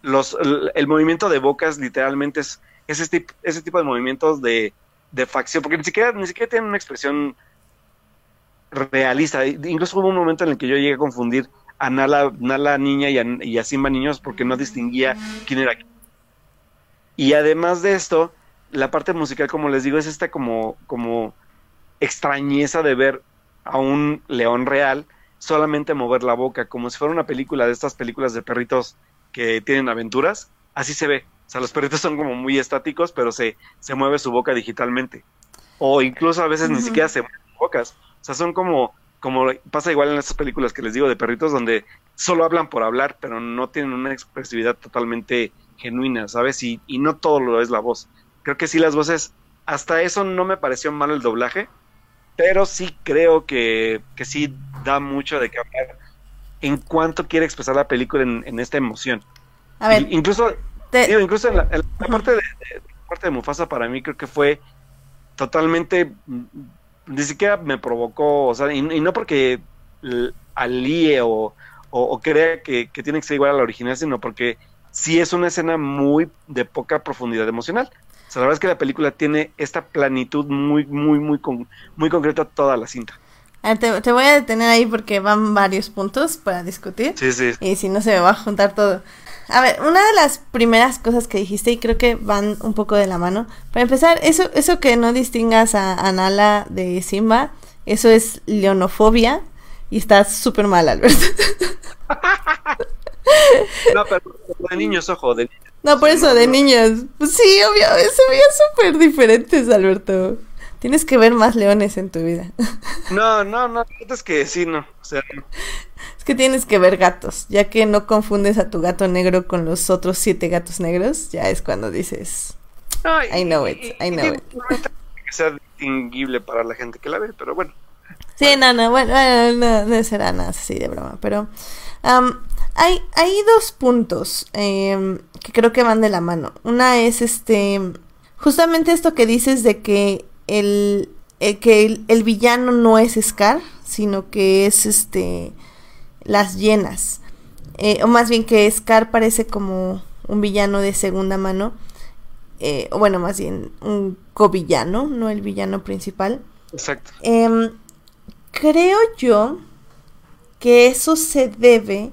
Los, el, movimiento de bocas literalmente es, es ese, ese, tipo de movimientos de, de facción, porque ni siquiera, ni siquiera tienen una expresión realista. Incluso hubo un momento en el que yo llegué a confundir a Nala, Nala niña y a, y Simba niños porque no distinguía quién era quién. Y además de esto, la parte musical, como les digo, es esta como, como extrañeza de ver a un león real solamente mover la boca, como si fuera una película de estas películas de perritos que tienen aventuras, así se ve. O sea, los perritos son como muy estáticos, pero se, se mueve su boca digitalmente. O incluso a veces uh -huh. ni siquiera se mueven bocas. O sea, son como como pasa igual en estas películas que les digo de perritos, donde solo hablan por hablar, pero no tienen una expresividad totalmente genuina, ¿sabes? Y, y no todo lo es la voz. Creo que sí las voces, hasta eso no me pareció mal el doblaje, pero sí creo que, que sí da mucho de qué hablar en cuanto quiere expresar la película en, en esta emoción. A ver, y, incluso, te... digo, incluso en la, en la parte, de, de, parte de Mufasa para mí creo que fue totalmente ni siquiera me provocó, o sea, y, y no porque alíe o, o, o crea que, que, tiene que ser igual a la original, sino porque sí es una escena muy de poca profundidad emocional. O sea, la verdad es que la película tiene esta planitud muy, muy, muy, con, muy concreta toda la cinta. Te, te, voy a detener ahí porque van varios puntos para discutir. Sí, sí. Y si no se me va a juntar todo. A ver, una de las primeras cosas que dijiste, y creo que van un poco de la mano. Para empezar, eso, eso que no distingas a, a Nala de Simba, eso es leonofobia. Y está súper mal, Alberto. [laughs] no, pero de niños, ojo, de niños. No, por eso, de niños. Pues sí, obvio, se veían súper diferentes, Alberto. Tienes que ver más leones en tu vida. [laughs] No, no, no, es que sí, no. O sea, no. Es que tienes que ver gatos, ya que no confundes a tu gato negro con los otros siete gatos negros, ya es cuando dices, no, y, I know it, I know y, it. Que sea distinguible para la gente que la ve, pero bueno. Sí, no, no, bueno, no, no será nada así de broma, pero um, hay, hay dos puntos em, que creo que van de la mano. Una es este, justamente esto que dices de que el, que el, villano no es Scar, sino que es este, las llenas. Eh, o más bien que Scar parece como un villano de segunda mano. Eh, o bueno, más bien un covillano, no el villano principal. Exacto. Em, creo yo que eso se debe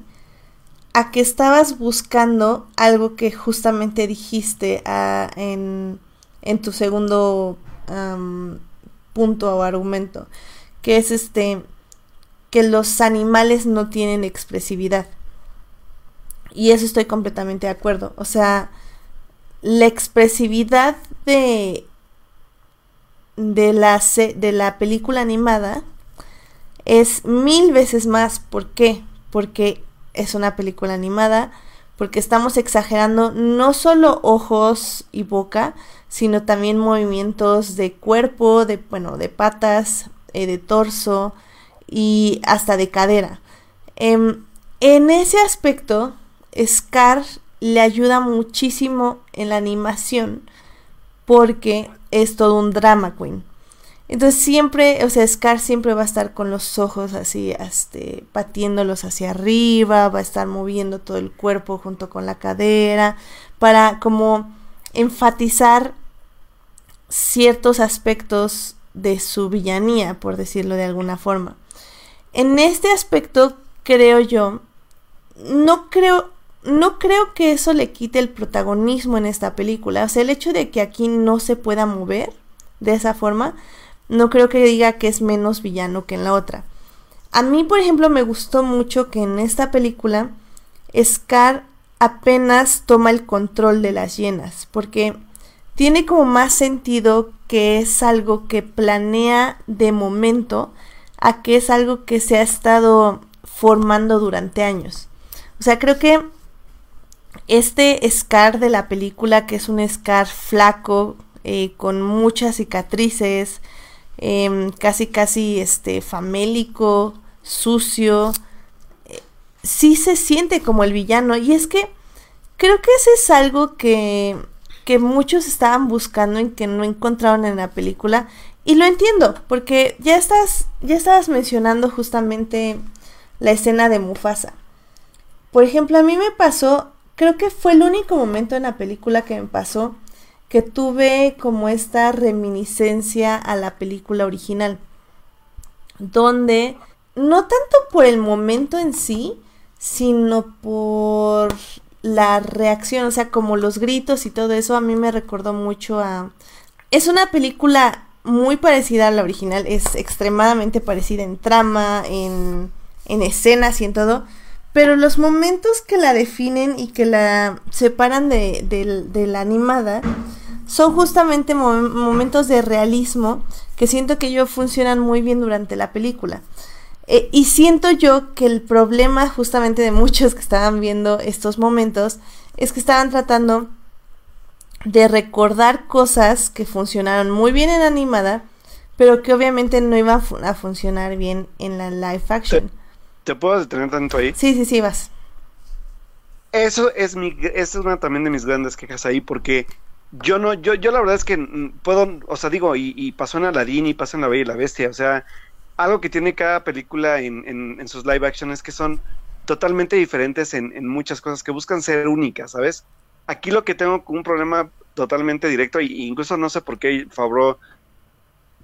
a que estabas buscando algo que justamente dijiste ah, en, tu segundo punto o argumento, que es este que los animales no tienen expresividad. Y eso estoy completamente de acuerdo. O sea, la expresividad de, de, la, de la película animada es mil veces más. ¿Por qué? Porque es una película animada, porque estamos exagerando no solo ojos y boca, sino también movimientos de cuerpo, de, bueno, de patas, eh, de torso y hasta de cadera. Em, en ese aspecto, Scar le ayuda muchísimo en la animación porque es todo un drama queen. Entonces siempre, o sea, Scar siempre va a estar con los ojos así, este, patiéndolos hacia arriba, va a estar moviendo todo el cuerpo junto con la cadera, para como enfatizar ciertos aspectos de su villanía, por decirlo de alguna forma. En este aspecto, creo yo, no creo, no creo que eso le quite el protagonismo en esta película. O sea, el hecho de que aquí no se pueda mover de esa forma, no creo que diga que es menos villano que en la otra. A mí, por ejemplo, me gustó mucho que en esta película Scar apenas toma el control de las hienas, porque tiene como más sentido que es algo que planea de momento a que es algo que se ha estado formando durante años. O sea, creo que este Scar de la película, que es un Scar flaco, eh, con muchas cicatrices, Em, casi casi este famélico, sucio, eh, sí se siente como el villano y es que creo que ese es algo que, que muchos estaban buscando y que no encontraron en la película y lo entiendo porque ya estás ya estabas mencionando justamente la escena de Mufasa. Por ejemplo, a mí me pasó, creo que fue el único momento en la película que me pasó que tuve como esta reminiscencia a la película original, donde no tanto por el momento en sí, sino por la reacción, o sea, como los gritos y todo eso, a mí me recordó mucho a... Es una película muy parecida a la original, es extremadamente parecida en trama, en, en escenas y en todo, pero los momentos que la definen y que la separan de, de la animada son justamente momentos de realismo que siento que ellos funcionan muy bien durante la película. Eh, y siento yo que el problema justamente de muchos que estaban viendo estos momentos es que estaban tratando de recordar cosas que funcionaron muy bien en animada, pero que obviamente no iban a, funcionar bien en la live action. ¿Te, puedo detener tanto ahí? Sí, sí, sí, vas. Eso es mi, es una también de mis grandes quejas ahí, porque yo no, yo, yo la verdad es que puedo, o sea, digo, y, pasó en Aladdin y pasa en La Bella y la Bestia, o sea, algo que tiene cada película en, en, sus live action es que son totalmente diferentes en, en, muchas cosas, que buscan ser únicas, ¿sabes? Aquí lo que tengo un problema totalmente directo, y incluso no sé por qué Fabro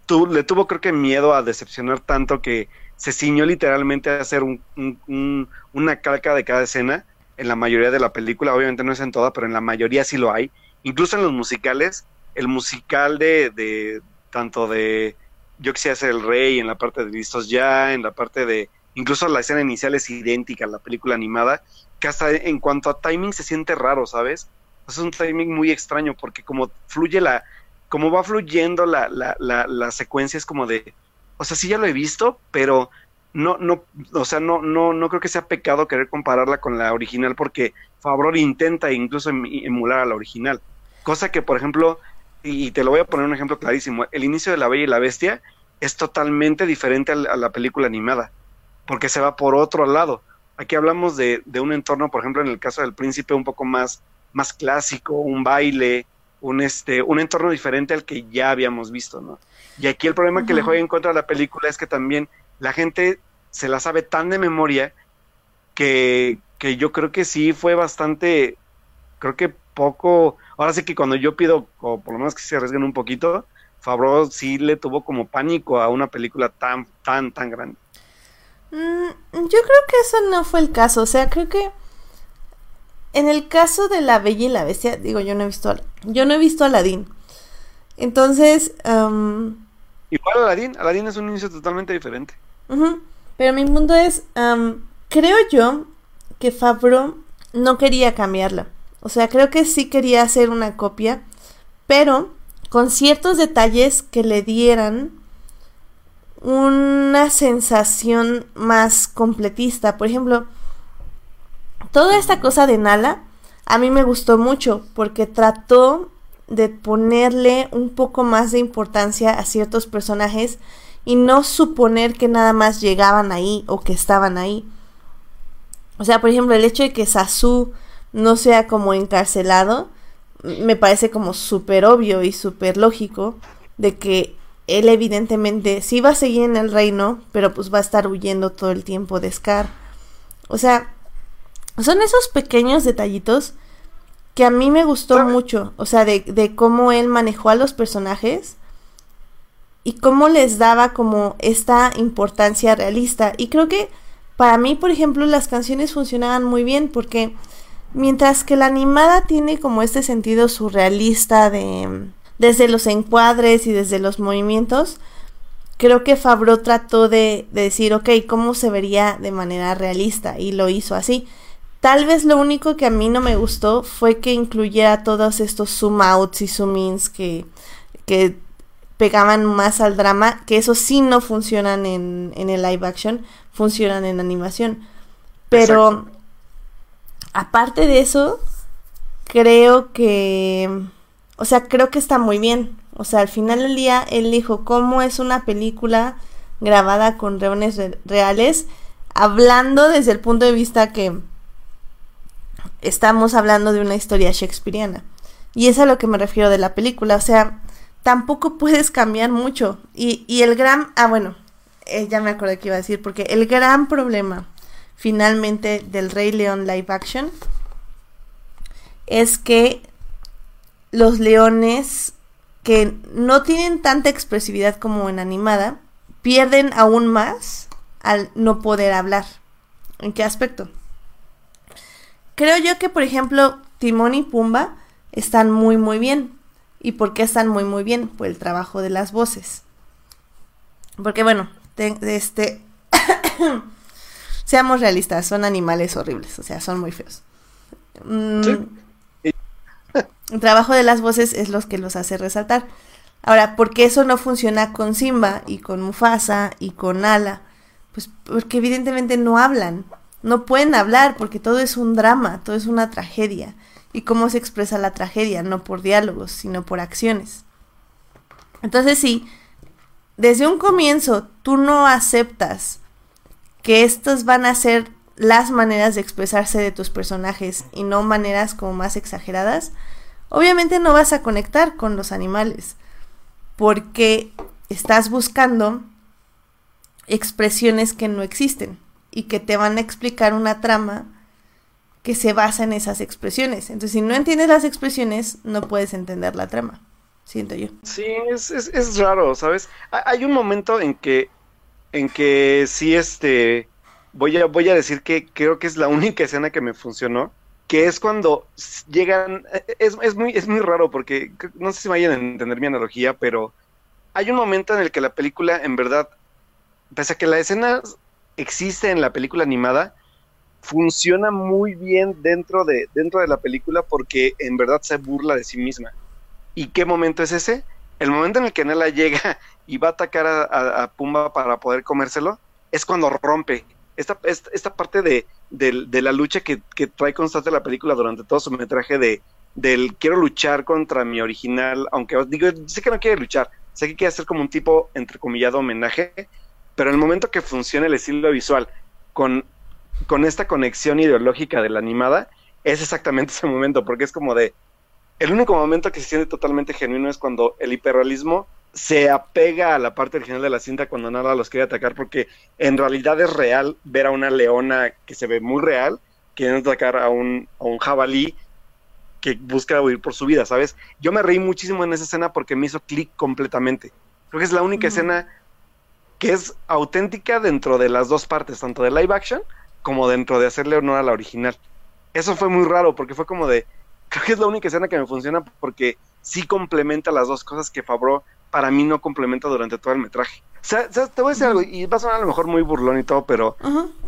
tu, le tuvo creo que miedo a decepcionar tanto que se ciñó literalmente a hacer un, un, una calca de cada escena en la mayoría de la película, obviamente no es en toda, pero en la mayoría sí lo hay, incluso en los musicales, el musical de, de tanto de Yo quisiera ser el rey, en la parte de Listos ya, en la parte de, incluso la escena inicial es idéntica a la película animada, que hasta en cuanto a timing se siente raro, ¿sabes? Es un timing muy extraño porque como fluye la, como va fluyendo la, la, la, la secuencia es como de, o sea, sí ya lo he visto, pero no, no, o sea, no, no, no creo que sea pecado querer compararla con la original porque Favor intenta incluso em, emular a la original. Cosa que, por ejemplo, y te lo voy a poner un ejemplo clarísimo, el inicio de La Bella y la Bestia es totalmente diferente a la película animada, porque se va por otro lado. Aquí hablamos de, de, un entorno, por ejemplo, en el caso del príncipe, un poco más, más clásico, un baile, un, este, un entorno diferente al que ya habíamos visto, ¿no? Y aquí el problema que le juega en contra a la película es que también la gente se la sabe tan de memoria que, que yo creo que sí fue bastante, creo que poco, ahora sí que cuando yo pido, o por lo menos que se arriesguen un poquito, Favreau sí le tuvo como pánico a una película tan, tan, tan grande. Mm, yo creo que eso no fue el caso, o sea, creo que en el caso de La Bella y la Bestia, digo, yo no he visto, yo no he visto Aladdin. Entonces, um... igual Aladdin, Aladdin es un inicio totalmente diferente. Pero mi punto es, creo yo que Fabro no quería cambiarla. O sea, creo que sí quería hacer una copia, pero con ciertos detalles que le dieran una sensación más completista. Por ejemplo, toda esta cosa de Nala a mí me gustó mucho porque trató de ponerle un poco más de importancia a ciertos personajes y no suponer que nada más llegaban ahí o que estaban ahí. O sea, por ejemplo, el hecho de que Sasu no sea como encarcelado, me parece como súper obvio y súper lógico de que él evidentemente sí va a seguir en el reino, pero pues va a estar huyendo todo el tiempo de Scar. O sea, son esos pequeños detallitos que a mí me gustó mucho, o sea, de, de cómo él manejó a los personajes y cómo les daba como esta importancia realista. Y creo que para mí, por ejemplo, las canciones funcionaban muy bien porque mientras que la animada tiene como este sentido surrealista de desde los encuadres y desde los movimientos, creo que Fabro trató de, de decir, ok, ¿cómo se vería de manera realista? Y lo hizo así. Tal vez lo único que a mí no me gustó fue que incluyera todos estos zoom outs y zoom ins que, que pegaban más al drama, que eso sí no funcionan en, en el live action, funcionan en animación. Pero aparte de eso, creo que, o sea, creo que está muy bien. O sea, al final del día, él dijo cómo es una película grabada con reones reales, hablando desde el punto de vista que estamos hablando de una historia shakespeariana. Y es a lo que me refiero de la película. O sea, tampoco puedes cambiar mucho. Y, y el gran... Ah, bueno, eh, ya me acordé que iba a decir, porque el gran problema finalmente del Rey León live action es que los leones que no tienen tanta expresividad como en animada pierden aún más al no poder hablar. ¿En qué aspecto? Creo yo que, por ejemplo, Timón y Pumba están muy, muy bien. ¿Y por qué están muy muy bien? Por el trabajo de las voces. Porque bueno, este [coughs] seamos realistas, son animales horribles, o sea, son muy feos. Mm, el trabajo de las voces es lo que los hace resaltar. Ahora, ¿por qué eso no funciona con Simba y con Mufasa y con Ala? Pues porque evidentemente no hablan, no pueden hablar porque todo es un drama, todo es una tragedia. Y cómo se expresa la tragedia, no por diálogos, sino por acciones. Entonces, si desde un comienzo tú no aceptas que estas van a ser las maneras de expresarse de tus personajes y no maneras como más exageradas, obviamente no vas a conectar con los animales porque estás buscando expresiones que no existen y que te van a explicar una trama que se basa en esas expresiones. Entonces, si no entiendes las expresiones, no puedes entender la trama, siento yo. Sí, es, es, es raro, ¿sabes? Hay un momento en que, en que sí, este, voy a, voy a decir que creo que es la [laughs] única escena que me funcionó, que es cuando llegan, es, es, muy, es muy raro porque no sé si vayan a entender mi analogía, pero hay un momento en el que la película, en verdad, pese a que la escena existe en la película animada, funciona muy bien dentro de, dentro de la película porque en verdad se burla de sí misma. ¿Y qué momento es ese? El momento en el que Nala llega [laughs] y va a atacar a, Pumba para poder comérselo, es cuando rompe. Esta, esta, parte de, de, la lucha que, que, trae constante la película durante todo su metraje de del quiero luchar contra mi original, aunque digo, sé que no quiere luchar, sé que quiere hacer como un tipo, entrecomillado, homenaje, pero en el momento que funciona el estilo visual con con esta conexión ideológica de la animada, es exactamente [laughs] ese momento, porque es como de, el único momento que se siente totalmente genuino es cuando el hiperrealismo se apega a la parte original de la cinta cuando nada los quiere atacar, porque en realidad es real ver a una leona que se ve muy real, queriendo atacar a un, a un jabalí que busca huir por su vida, ¿sabes? Yo me reí muchísimo en esa escena porque me hizo clic completamente. Creo que es la única escena que es auténtica dentro de las dos partes, tanto de live action como dentro de hacerle honor a la original. Eso fue muy raro porque fue como de, creo que es la única escena que me funciona porque sí complementa las dos cosas que Fabro para mí no complementa durante todo el metraje. O sea, te voy a decir algo, y va a sonar a lo mejor muy burlón y todo, pero...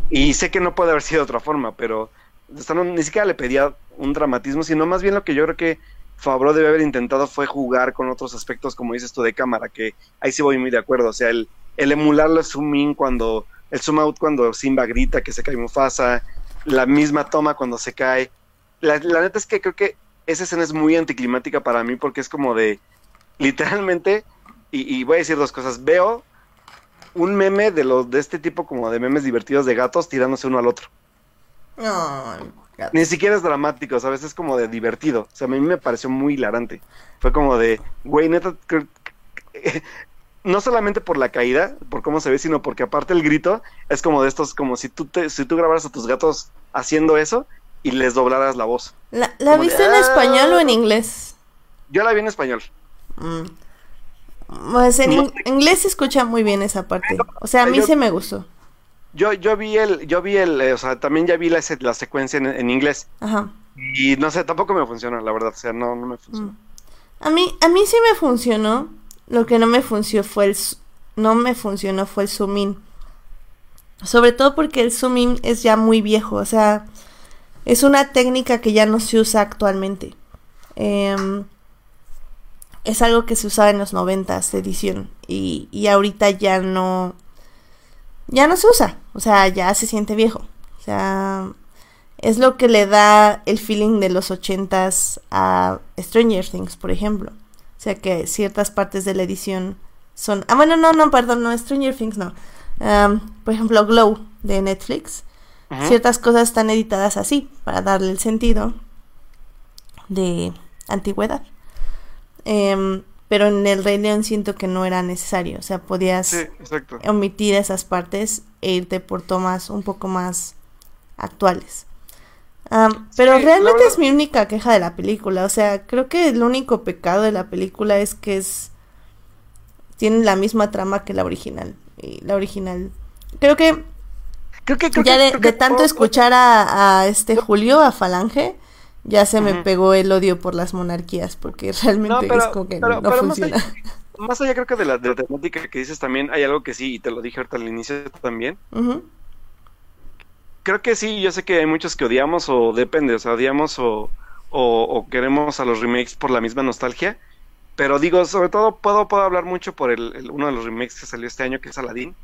Y sé que no puede haber sido de otra forma, pero ni siquiera le pedía un dramatismo, sino más bien lo que yo creo que Fabro debe haber intentado fue jugar con otros aspectos, como dices tú, de cámara, que ahí sí voy muy de acuerdo. O sea, el, el emular el zoom in cuando, el zoom out cuando Simba grita que se cae Mufasa, la misma toma cuando se cae. La, la neta es que creo que esa escena es muy anticlimática para mí porque es como de, literalmente, y, voy a decir dos cosas. Veo un meme de los de este tipo como de memes divertidos de gatos tirándose uno al otro. Ni siquiera es dramático, ¿sabes? Es como de divertido. O sea, a mí me pareció muy hilarante. Fue como de, güey, neta, no solamente por la caída, por cómo se ve, sino porque aparte el grito es como de estos, como si tú, te, si tú grabaras a tus gatos haciendo eso y les doblaras la voz. ¿La, viste en español o en ah". inglés? Yo la vi en español. Mm. Pues en inglés se escucha muy bien esa parte. O sea, a mí se me gustó. Yo, yo vi el, yo vi el, o sea, también ya vi la, la secuencia en, inglés. Ajá. Y no sé, tampoco me funciona, la verdad. O sea, no, no me funciona. Mm. A mí, a mí sí me funcionó. Lo que no me funcionó fue el, no me funcionó fue el zoom in. Sobre todo porque el zoom in es ya muy viejo. O sea, es una técnica que ya no se usa actualmente. Eh, es algo que se usaba en los noventas de edición y, y ahorita ya no ya no se usa, o sea, ya se siente viejo. O sea, es lo que le da el feeling de los ochentas a Stranger Things, por ejemplo. O sea, que ciertas partes de la edición son... Ah, bueno, no, no, perdón, no, Stranger Things no. por ejemplo, Glow de Netflix. Ciertas cosas están editadas así, para darle el sentido de antigüedad. Em, pero en el Rey León siento que no era necesario. O sea, podías omitir esas partes e irte por tomas un poco más actuales. Pero realmente es mi única queja de la película. O sea, creo que el único pecado de la película es que es. Tiene la misma trama que la original. Y la original. Creo que. Creo que, ya de, tanto escuchar a, a este Julio, a Falange, ya se me pegó el odio por las monarquías, porque [laughs] realmente es como que no, funciona. Más allá, creo que de la, de temática que dices también, hay algo que sí, y te lo dije ahorita al inicio también. Creo que sí, yo sé que hay muchos que odiamos o depende, o sea, odiamos o, queremos a los remakes por la misma nostalgia. Pero digo, sobre todo puedo, puedo hablar mucho por el, uno de los remakes que salió este año, que es Aladdin.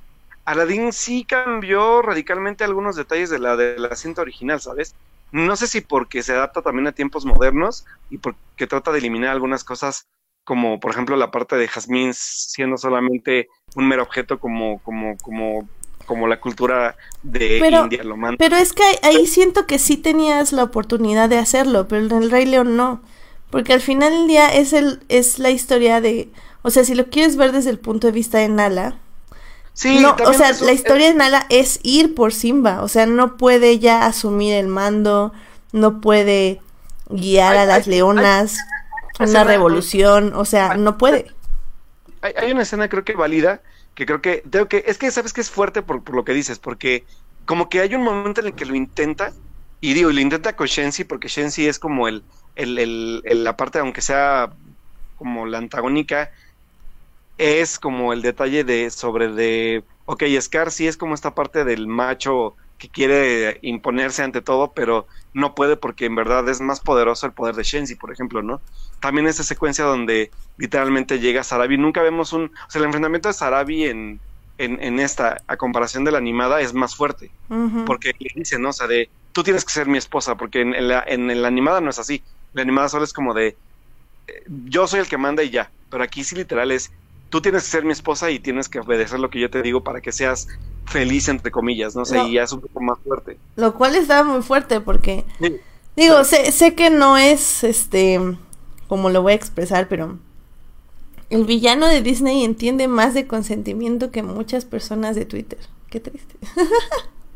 Aladdin sí cambió radicalmente algunos detalles de la, de la cinta original, ¿sabes? No sé si porque se adapta también a tiempos modernos y porque trata de eliminar algunas cosas como por ejemplo la parte de Jazmín siendo solamente un mero objeto como como como como la cultura de India lo manda. Pero es que ahí siento que sí tenías la oportunidad de hacerlo, pero en el Rey León no, porque al final del día es el es la historia de, o sea, si lo quieres ver desde el punto de vista de Nala, Sí, no, o sea, la historia de Nala es ir por Simba, o sea, no puede ya asumir el mando, no puede guiar a las leonas, una revolución, o sea, no puede. Hay, una escena creo que válida, que creo que, tengo que, es que sabes que es fuerte por, lo que dices, porque como que hay un momento en el que lo intenta, y digo, lo intenta con Shensi, porque Shensi es como el, el, el, la parte, aunque sea como la antagónica, es como el detalle de sobre de, ok, Scar sí es como esta parte del macho que quiere imponerse ante todo, pero no puede porque en verdad es más poderoso el poder de Shenzi, por ejemplo, ¿no? También esa secuencia donde literalmente llega Sarabi, nunca vemos un, o sea, el enfrentamiento de Sarabi en, en, esta, a comparación de la animada, es más fuerte, porque le dice, ¿no? O sea, de, tú tienes que ser mi esposa, porque en, la, en la animada no es así, la animada solo es como de, eh, yo soy el que manda y ya, pero aquí sí literal es, tú tienes que ser mi esposa y tienes que obedecer lo que yo te digo para que seas feliz, entre comillas, no sé, No. y ya es un poco más fuerte. Lo cual está muy fuerte porque, Sí. digo, sé, sé que no es, este, como lo voy a expresar, pero el villano de Disney entiende más de consentimiento que muchas personas de Twitter. Qué triste.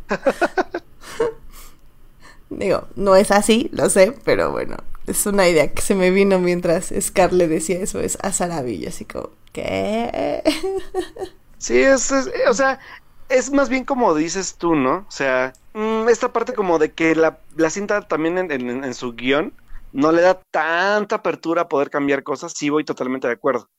[laughs] Digo, no es así, lo sé, pero bueno, es una idea que se me vino mientras Scarlett decía eso, es a Saravillo, así como, ¿qué? [laughs] Sí, es, eh, o sea, es más bien como dices tú, ¿no? O sea, mm, esta parte como de que la, la cinta también en, en- su guion no le da tanta apertura a poder cambiar cosas, sí voy totalmente de acuerdo.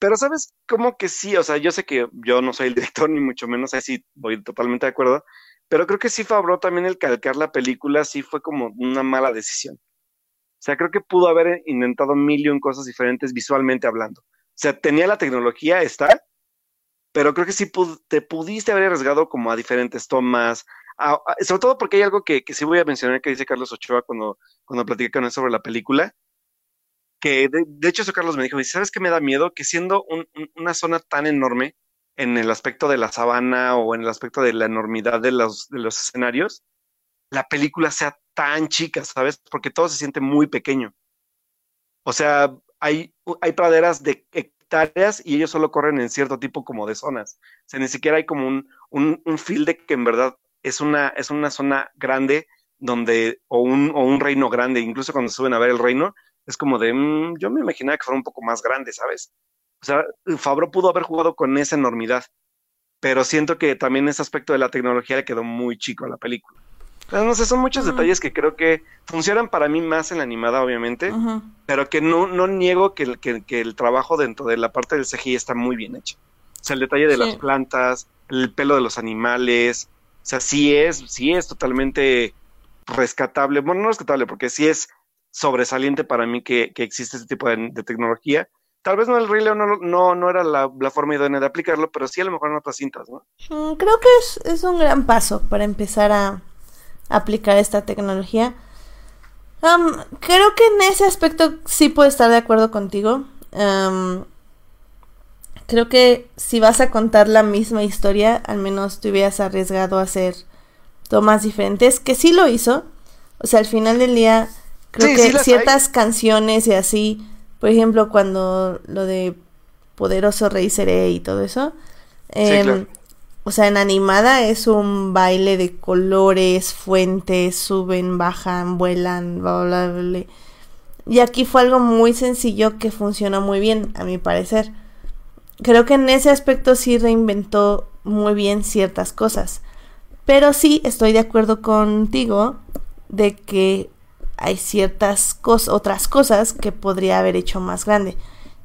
Pero sabes, como que sí, o sea, yo sé que yo no soy el [laughs] director, ni mucho menos, ahí sí voy totalmente de acuerdo, pero creo que sí Favreau también el calcar la película sí fue como una mala decisión. O sea, creo que pudo haber intentado mil y un cosas diferentes visualmente hablando. O sea, tenía la tecnología, está, pero creo que sí te pudiste haber arriesgado como a diferentes tomas, sobre todo porque hay algo que, que sí voy a mencionar que dice Carlos Ochoa cuando, cuando platiqué con él sobre la película, que de, hecho eso Carlos me dijo, ¿sabes qué me da miedo? Que siendo un- un- una zona tan enorme en el aspecto de la sabana o en el aspecto de la enormidad de los, de los escenarios, la película sea tan chica, ¿sabes? Porque todo se siente muy pequeño. O sea, hay, hay praderas de hectáreas y ellos solo corren en cierto tipo como de zonas. O sea, ni siquiera hay como un, un, un de que en verdad es una, es una zona grande donde, o un, o un reino grande, incluso cuando suben a ver el reino, es como de, mm, yo me imaginaba que fuera un poco más grande, ¿sabes? O sea, Fabro pudo haber jugado con esa enormidad, pero siento que también ese aspecto de la tecnología le quedó muy chico a la película. Pero no sé, son muchos detalles que creo que funcionan para mí más en la animada, obviamente, pero que no, no niego que el, que, que el trabajo dentro de la parte del CGI está muy bien hecho. O sea, el detalle de Sí. las plantas, el pelo de los animales, o sea, sí es, sí es totalmente rescatable, bueno, no rescatable, porque sí es sobresaliente para mí que, que existe este tipo de, de tecnología. Tal vez no el Rey León no, no, no era la, la forma idónea de aplicarlo, pero sí a lo mejor en otras cintas, ¿no? Mm, Creo que es, es un gran paso para empezar a aplicar esta tecnología. Creo que en ese aspecto sí puedo estar de acuerdo contigo. Creo que si vas a contar la misma historia, al menos te hubieras arriesgado a hacer tomas diferentes, que sí lo hizo. O sea, al final del día, creo Sí, que sí ciertas canciones y así, por ejemplo, cuando lo de Poderoso Rey Seré y todo eso, claro. O sea, en animada es un baile de colores, fuentes, suben, bajan, vuelan, bla, bla, bla. Y aquí fue algo muy sencillo que funcionó muy bien, a mi parecer. Creo que en ese aspecto sí reinventó muy bien ciertas cosas. Pero sí estoy de acuerdo contigo de que hay ciertas otras cosas que podría haber hecho más grande.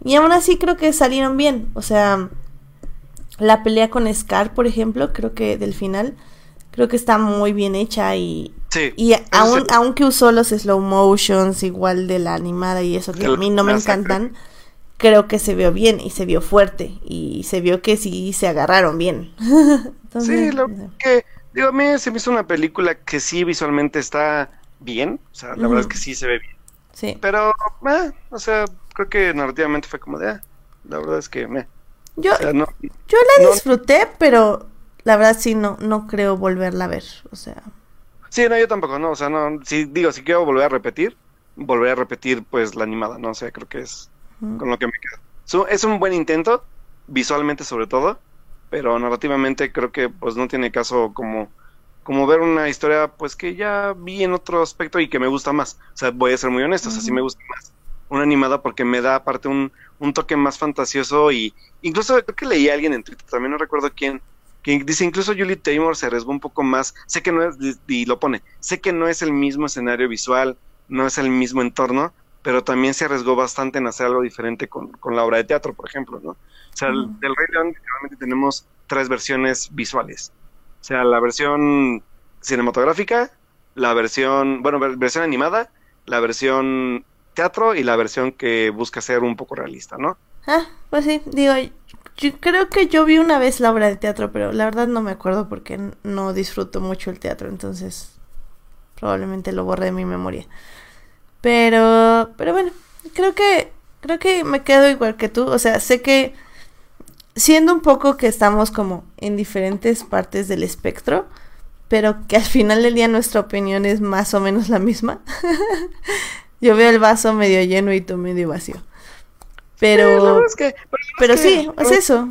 Y aún así creo que salieron bien. O sea, la pelea con Scar, por ejemplo, creo que del final, creo que está muy bien hecha y, Sí. y aun- sí. aunque usó los slow motions igual de la animada y eso que a mí no me encantan, creo que se vio bien y se vio fuerte y se vio que sí se agarraron bien. [laughs] Entonces, Sí, lo que digo, a mí se me hizo una película que sí visualmente está bien, o sea, la verdad es que sí se ve bien, sí. pero, eh, o sea, creo que narrativamente fue como de, ah, la verdad es que, meh, Yo, o sea, no, yo la no- disfruté, pero la verdad sí no, no creo volverla a ver. O sea, sí, no, yo tampoco, no, o sea, no, si digo, si quiero volver a repetir, volver a repetir, pues, la animada, no, o sea, creo que es con lo que me quedo. So, es un buen intento, visualmente sobre todo, pero narrativamente creo que, pues, no tiene caso como como ver una historia pues que ya vi en otro aspecto y que me gusta más. O sea, voy a ser muy honesto, o sea, sí Ujú. me gusta más una animada porque me da aparte un, un toque más fantasioso y incluso creo que leí a alguien en Twitter, también no recuerdo quién, que dice incluso Julie Taymor se arriesgó un poco más, sé que no es, y lo pone, sé que no es el mismo escenario visual, no es el mismo entorno, pero también se arriesgó bastante en hacer algo diferente con, con la obra de teatro, por ejemplo, ¿no? O sea, el- del Rey León literalmente tenemos tres versiones visuales. O sea, la versión cinematográfica, la versión, bueno, ver- versión animada, la versión teatro y la versión que busca ser un poco realista, ¿no? Ah, pues sí, digo, yo creo que yo vi una vez la obra de teatro, pero la verdad no me acuerdo porque no disfruto mucho el teatro, entonces probablemente lo borré de mi memoria. Pero, pero bueno, creo que, creo que me quedo igual que tú, o sea, sé que siendo un poco que estamos como en diferentes partes del espectro, pero que al final del día nuestra opinión es más o menos la misma. [laughs] Yo veo el vaso medio lleno y tú medio vacío. Pero, Sí, que- pero la verdad pero es que- sí, es eso.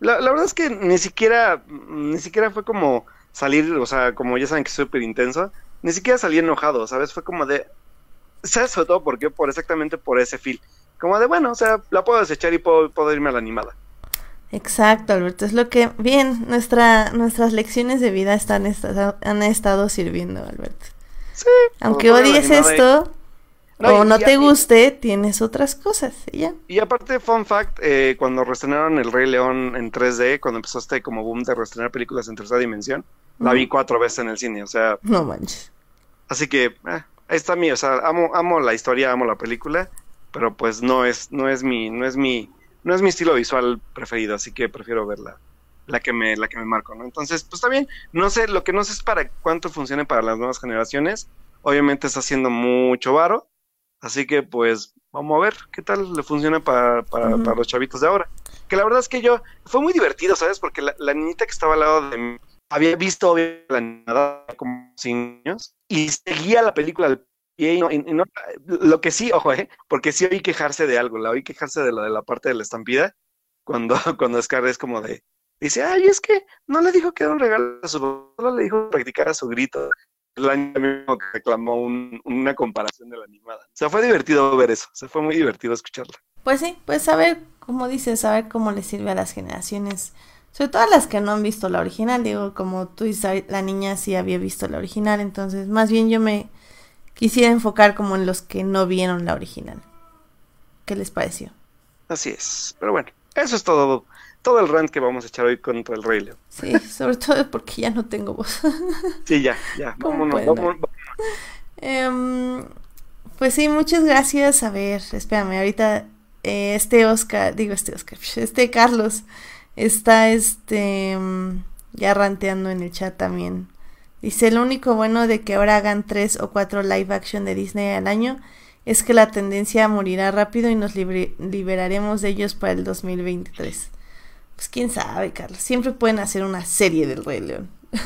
La, la verdad es que ni siquiera, ni siquiera fue como salir, o sea, como ya saben que soy súper intenso, ni siquiera salí enojado, ¿sabes? Fue como de, ¿sabes sobre todo por qué? Por exactamente por ese feel. Como de, bueno, o sea, la puedo desechar y puedo, puedo irme a la animada. Exacto, Alberto. Es lo que, bien, nuestra, nuestras lecciones de vida están han estado sirviendo, Alberto. Sí. Aunque odies esto No, o y- no y- te y- guste, tienes otras cosas. y ya. Y aparte, fun fact, eh, cuando reestrenaron El Rey León en 3D, cuando empezó este como boom de reestrenar películas en tercera dimensión, la vi cuatro veces en el cine, o sea, No manches. así que eh, ahí está mi, o sea, amo, amo la historia, amo la película, pero pues no es, no es mi, no es mi, no es mi estilo visual preferido, así que prefiero ver la, la que me, la que me marco, ¿no? Entonces, pues está bien, no sé, lo que no sé es para cuánto funcione para las nuevas generaciones, obviamente está haciendo mucho varo, así que pues vamos a ver qué tal le funciona para, para, para los chavitos de ahora. Que la verdad es que yo, fue muy divertido, ¿sabes? Porque la, la niñita que estaba al lado de mí había visto la animada como cinco años y seguía la película al pie y no, y- y no- lo que sí, ojo, ¿eh? porque sí oí quejarse de algo, la oí quejarse de lo de la parte de la estampida, cuando, [laughs] cuando Scar es como de, dice, ay, es que no le dijo que era un regalo a su solo le dijo que practicara su grito. La niña mismo que reclamó un- una comparación de la animada. O sea, fue divertido ver eso, o sea, fue muy divertido escucharla. Pues sí, pues saber, como dices, saber cómo le sirve a las generaciones. Sobre todo a las que no han visto la original. Digo, como tú dices, la niña sí había visto la original. Entonces, más bien yo me quisiera enfocar como en los que no vieron la original. ¿Qué les pareció? Así es, pero bueno, eso es todo, todo el rant que vamos a echar hoy contra el Rey León. Sí, sobre todo porque ya no tengo voz. [laughs] Sí, ya, ya, ¿Cómo vámonos, pueden vámonos, Em, pues sí, muchas gracias. A ver, espérame, ahorita eh, este Oscar, digo este Oscar, [laughs] este Carlos está este mm, ya ranteando en el chat también. Dice, lo único bueno de que ahora hagan tres o cuatro live action de Disney al año es que la tendencia morirá rápido y nos libre- liberaremos de ellos para el 2023. Pues quién sabe, Carlos. Siempre pueden hacer una serie del Rey León. [laughs]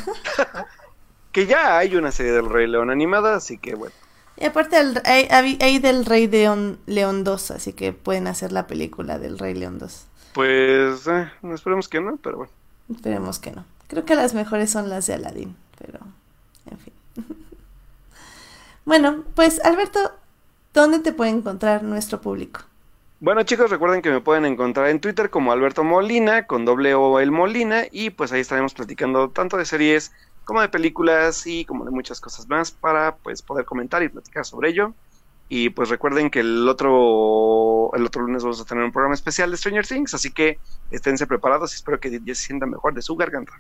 Que ya hay una serie del Rey León animada, así que bueno. Y aparte el- hay, hay- hay del Rey León, León 2, así que pueden hacer la película del Rey León 2. Pues eh, esperemos que no, pero bueno. Esperemos que no. Creo que las mejores son las de Aladdin, pero en fin. [laughs] bueno, pues Alberto, ¿dónde te puede encontrar nuestro público? Bueno chicos, recuerden que me pueden encontrar en Twitter como Alberto Molina, con doble O el Molina, y pues ahí estaremos platicando tanto de series como de películas y como de muchas cosas más para pues poder comentar y platicar sobre ello. Y pues recuerden que el otro, el otro lunes vamos a tener un programa especial de Stranger Things, así que esténse preparados y espero que ya se sientan mejor de su garganta.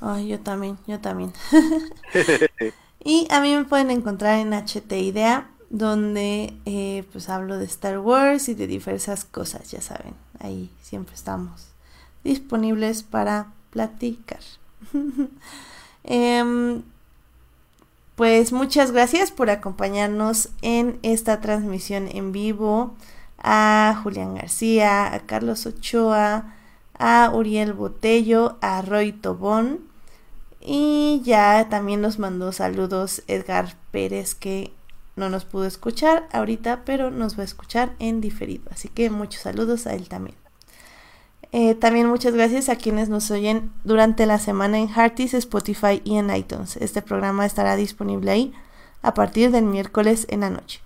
Ay, yo también, yo también. [laughs] y a mí me pueden encontrar en HT Idea, donde eh, pues hablo de Star Wars y de diversas cosas, ya saben. Ahí siempre estamos disponibles para platicar. [laughs] Em, pues muchas gracias por acompañarnos en esta transmisión en vivo. A Julián García, a Carlos Ochoa, a Uriel Botello, a Roy Tobón. Y ya también nos mandó saludos Edgar Pérez que no nos pudo escuchar ahorita, pero nos va a escuchar en diferido. Así que muchos saludos a él también. Eh, también muchas gracias a quienes nos oyen durante la semana en Hearties, Spotify y en iTunes. Este programa estará disponible ahí a partir del miércoles en la noche.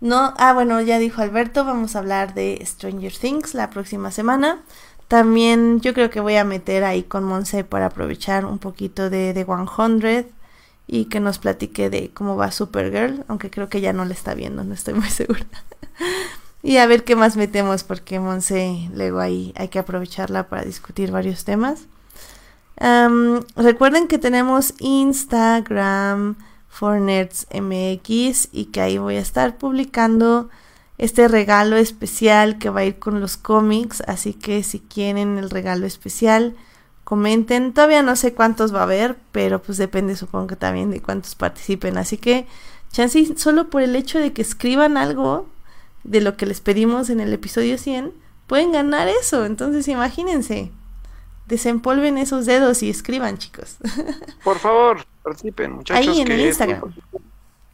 No, ah, bueno, ya dijo Alberto, vamos a hablar de Stranger Things la próxima semana. También yo creo que voy a meter ahí con Monse para aprovechar un poquito de The 100 y que nos platique de cómo va Supergirl, aunque creo que ya no le está viendo, no estoy muy [laughs] segura. y a ver qué más metemos, porque Monse luego ahí hay que aprovecharla para discutir varios temas. Recuerden que tenemos Instagram for Nerds y que ahí voy a estar publicando este regalo especial que va a ir con los cómics, así que si quieren el regalo especial, comenten. Todavía no sé cuántos va a haber, pero pues depende supongo que también de cuántos participen, así que chance solo por el hecho de que escriban algo de lo que les pedimos en el episodio 100, pueden ganar eso. Entonces imagínense, desempolven esos dedos y escriban, chicos. [laughs] Por favor, participen, muchachos. Ahí en el Instagram.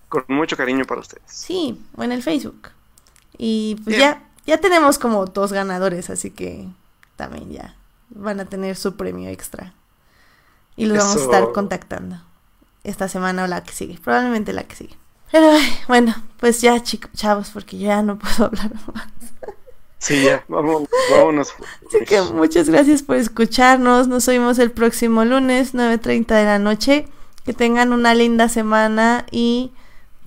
Con mucho cariño para ustedes. Sí, o en el Facebook. Y pues Bien. ya, ya tenemos como dos ganadores, así que también ya van a tener su premio extra. Y los vamos a estar contactando esta semana o la que sigue, probablemente la que sigue. Pero ay, bueno, pues ya chicos, chavos, porque yo ya no puedo [laughs] hablar más. Sí, ya, vamos, vámonos. Así que muchas gracias por escucharnos. Nos oímos el próximo lunes, 9.30 de la noche. Que tengan una linda semana y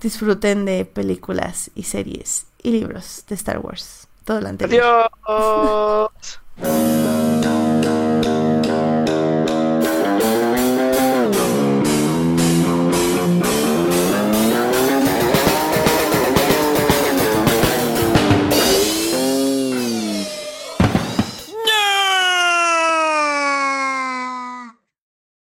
disfruten de películas y series y libros de Star Wars. Todo lo anterior. Adiós.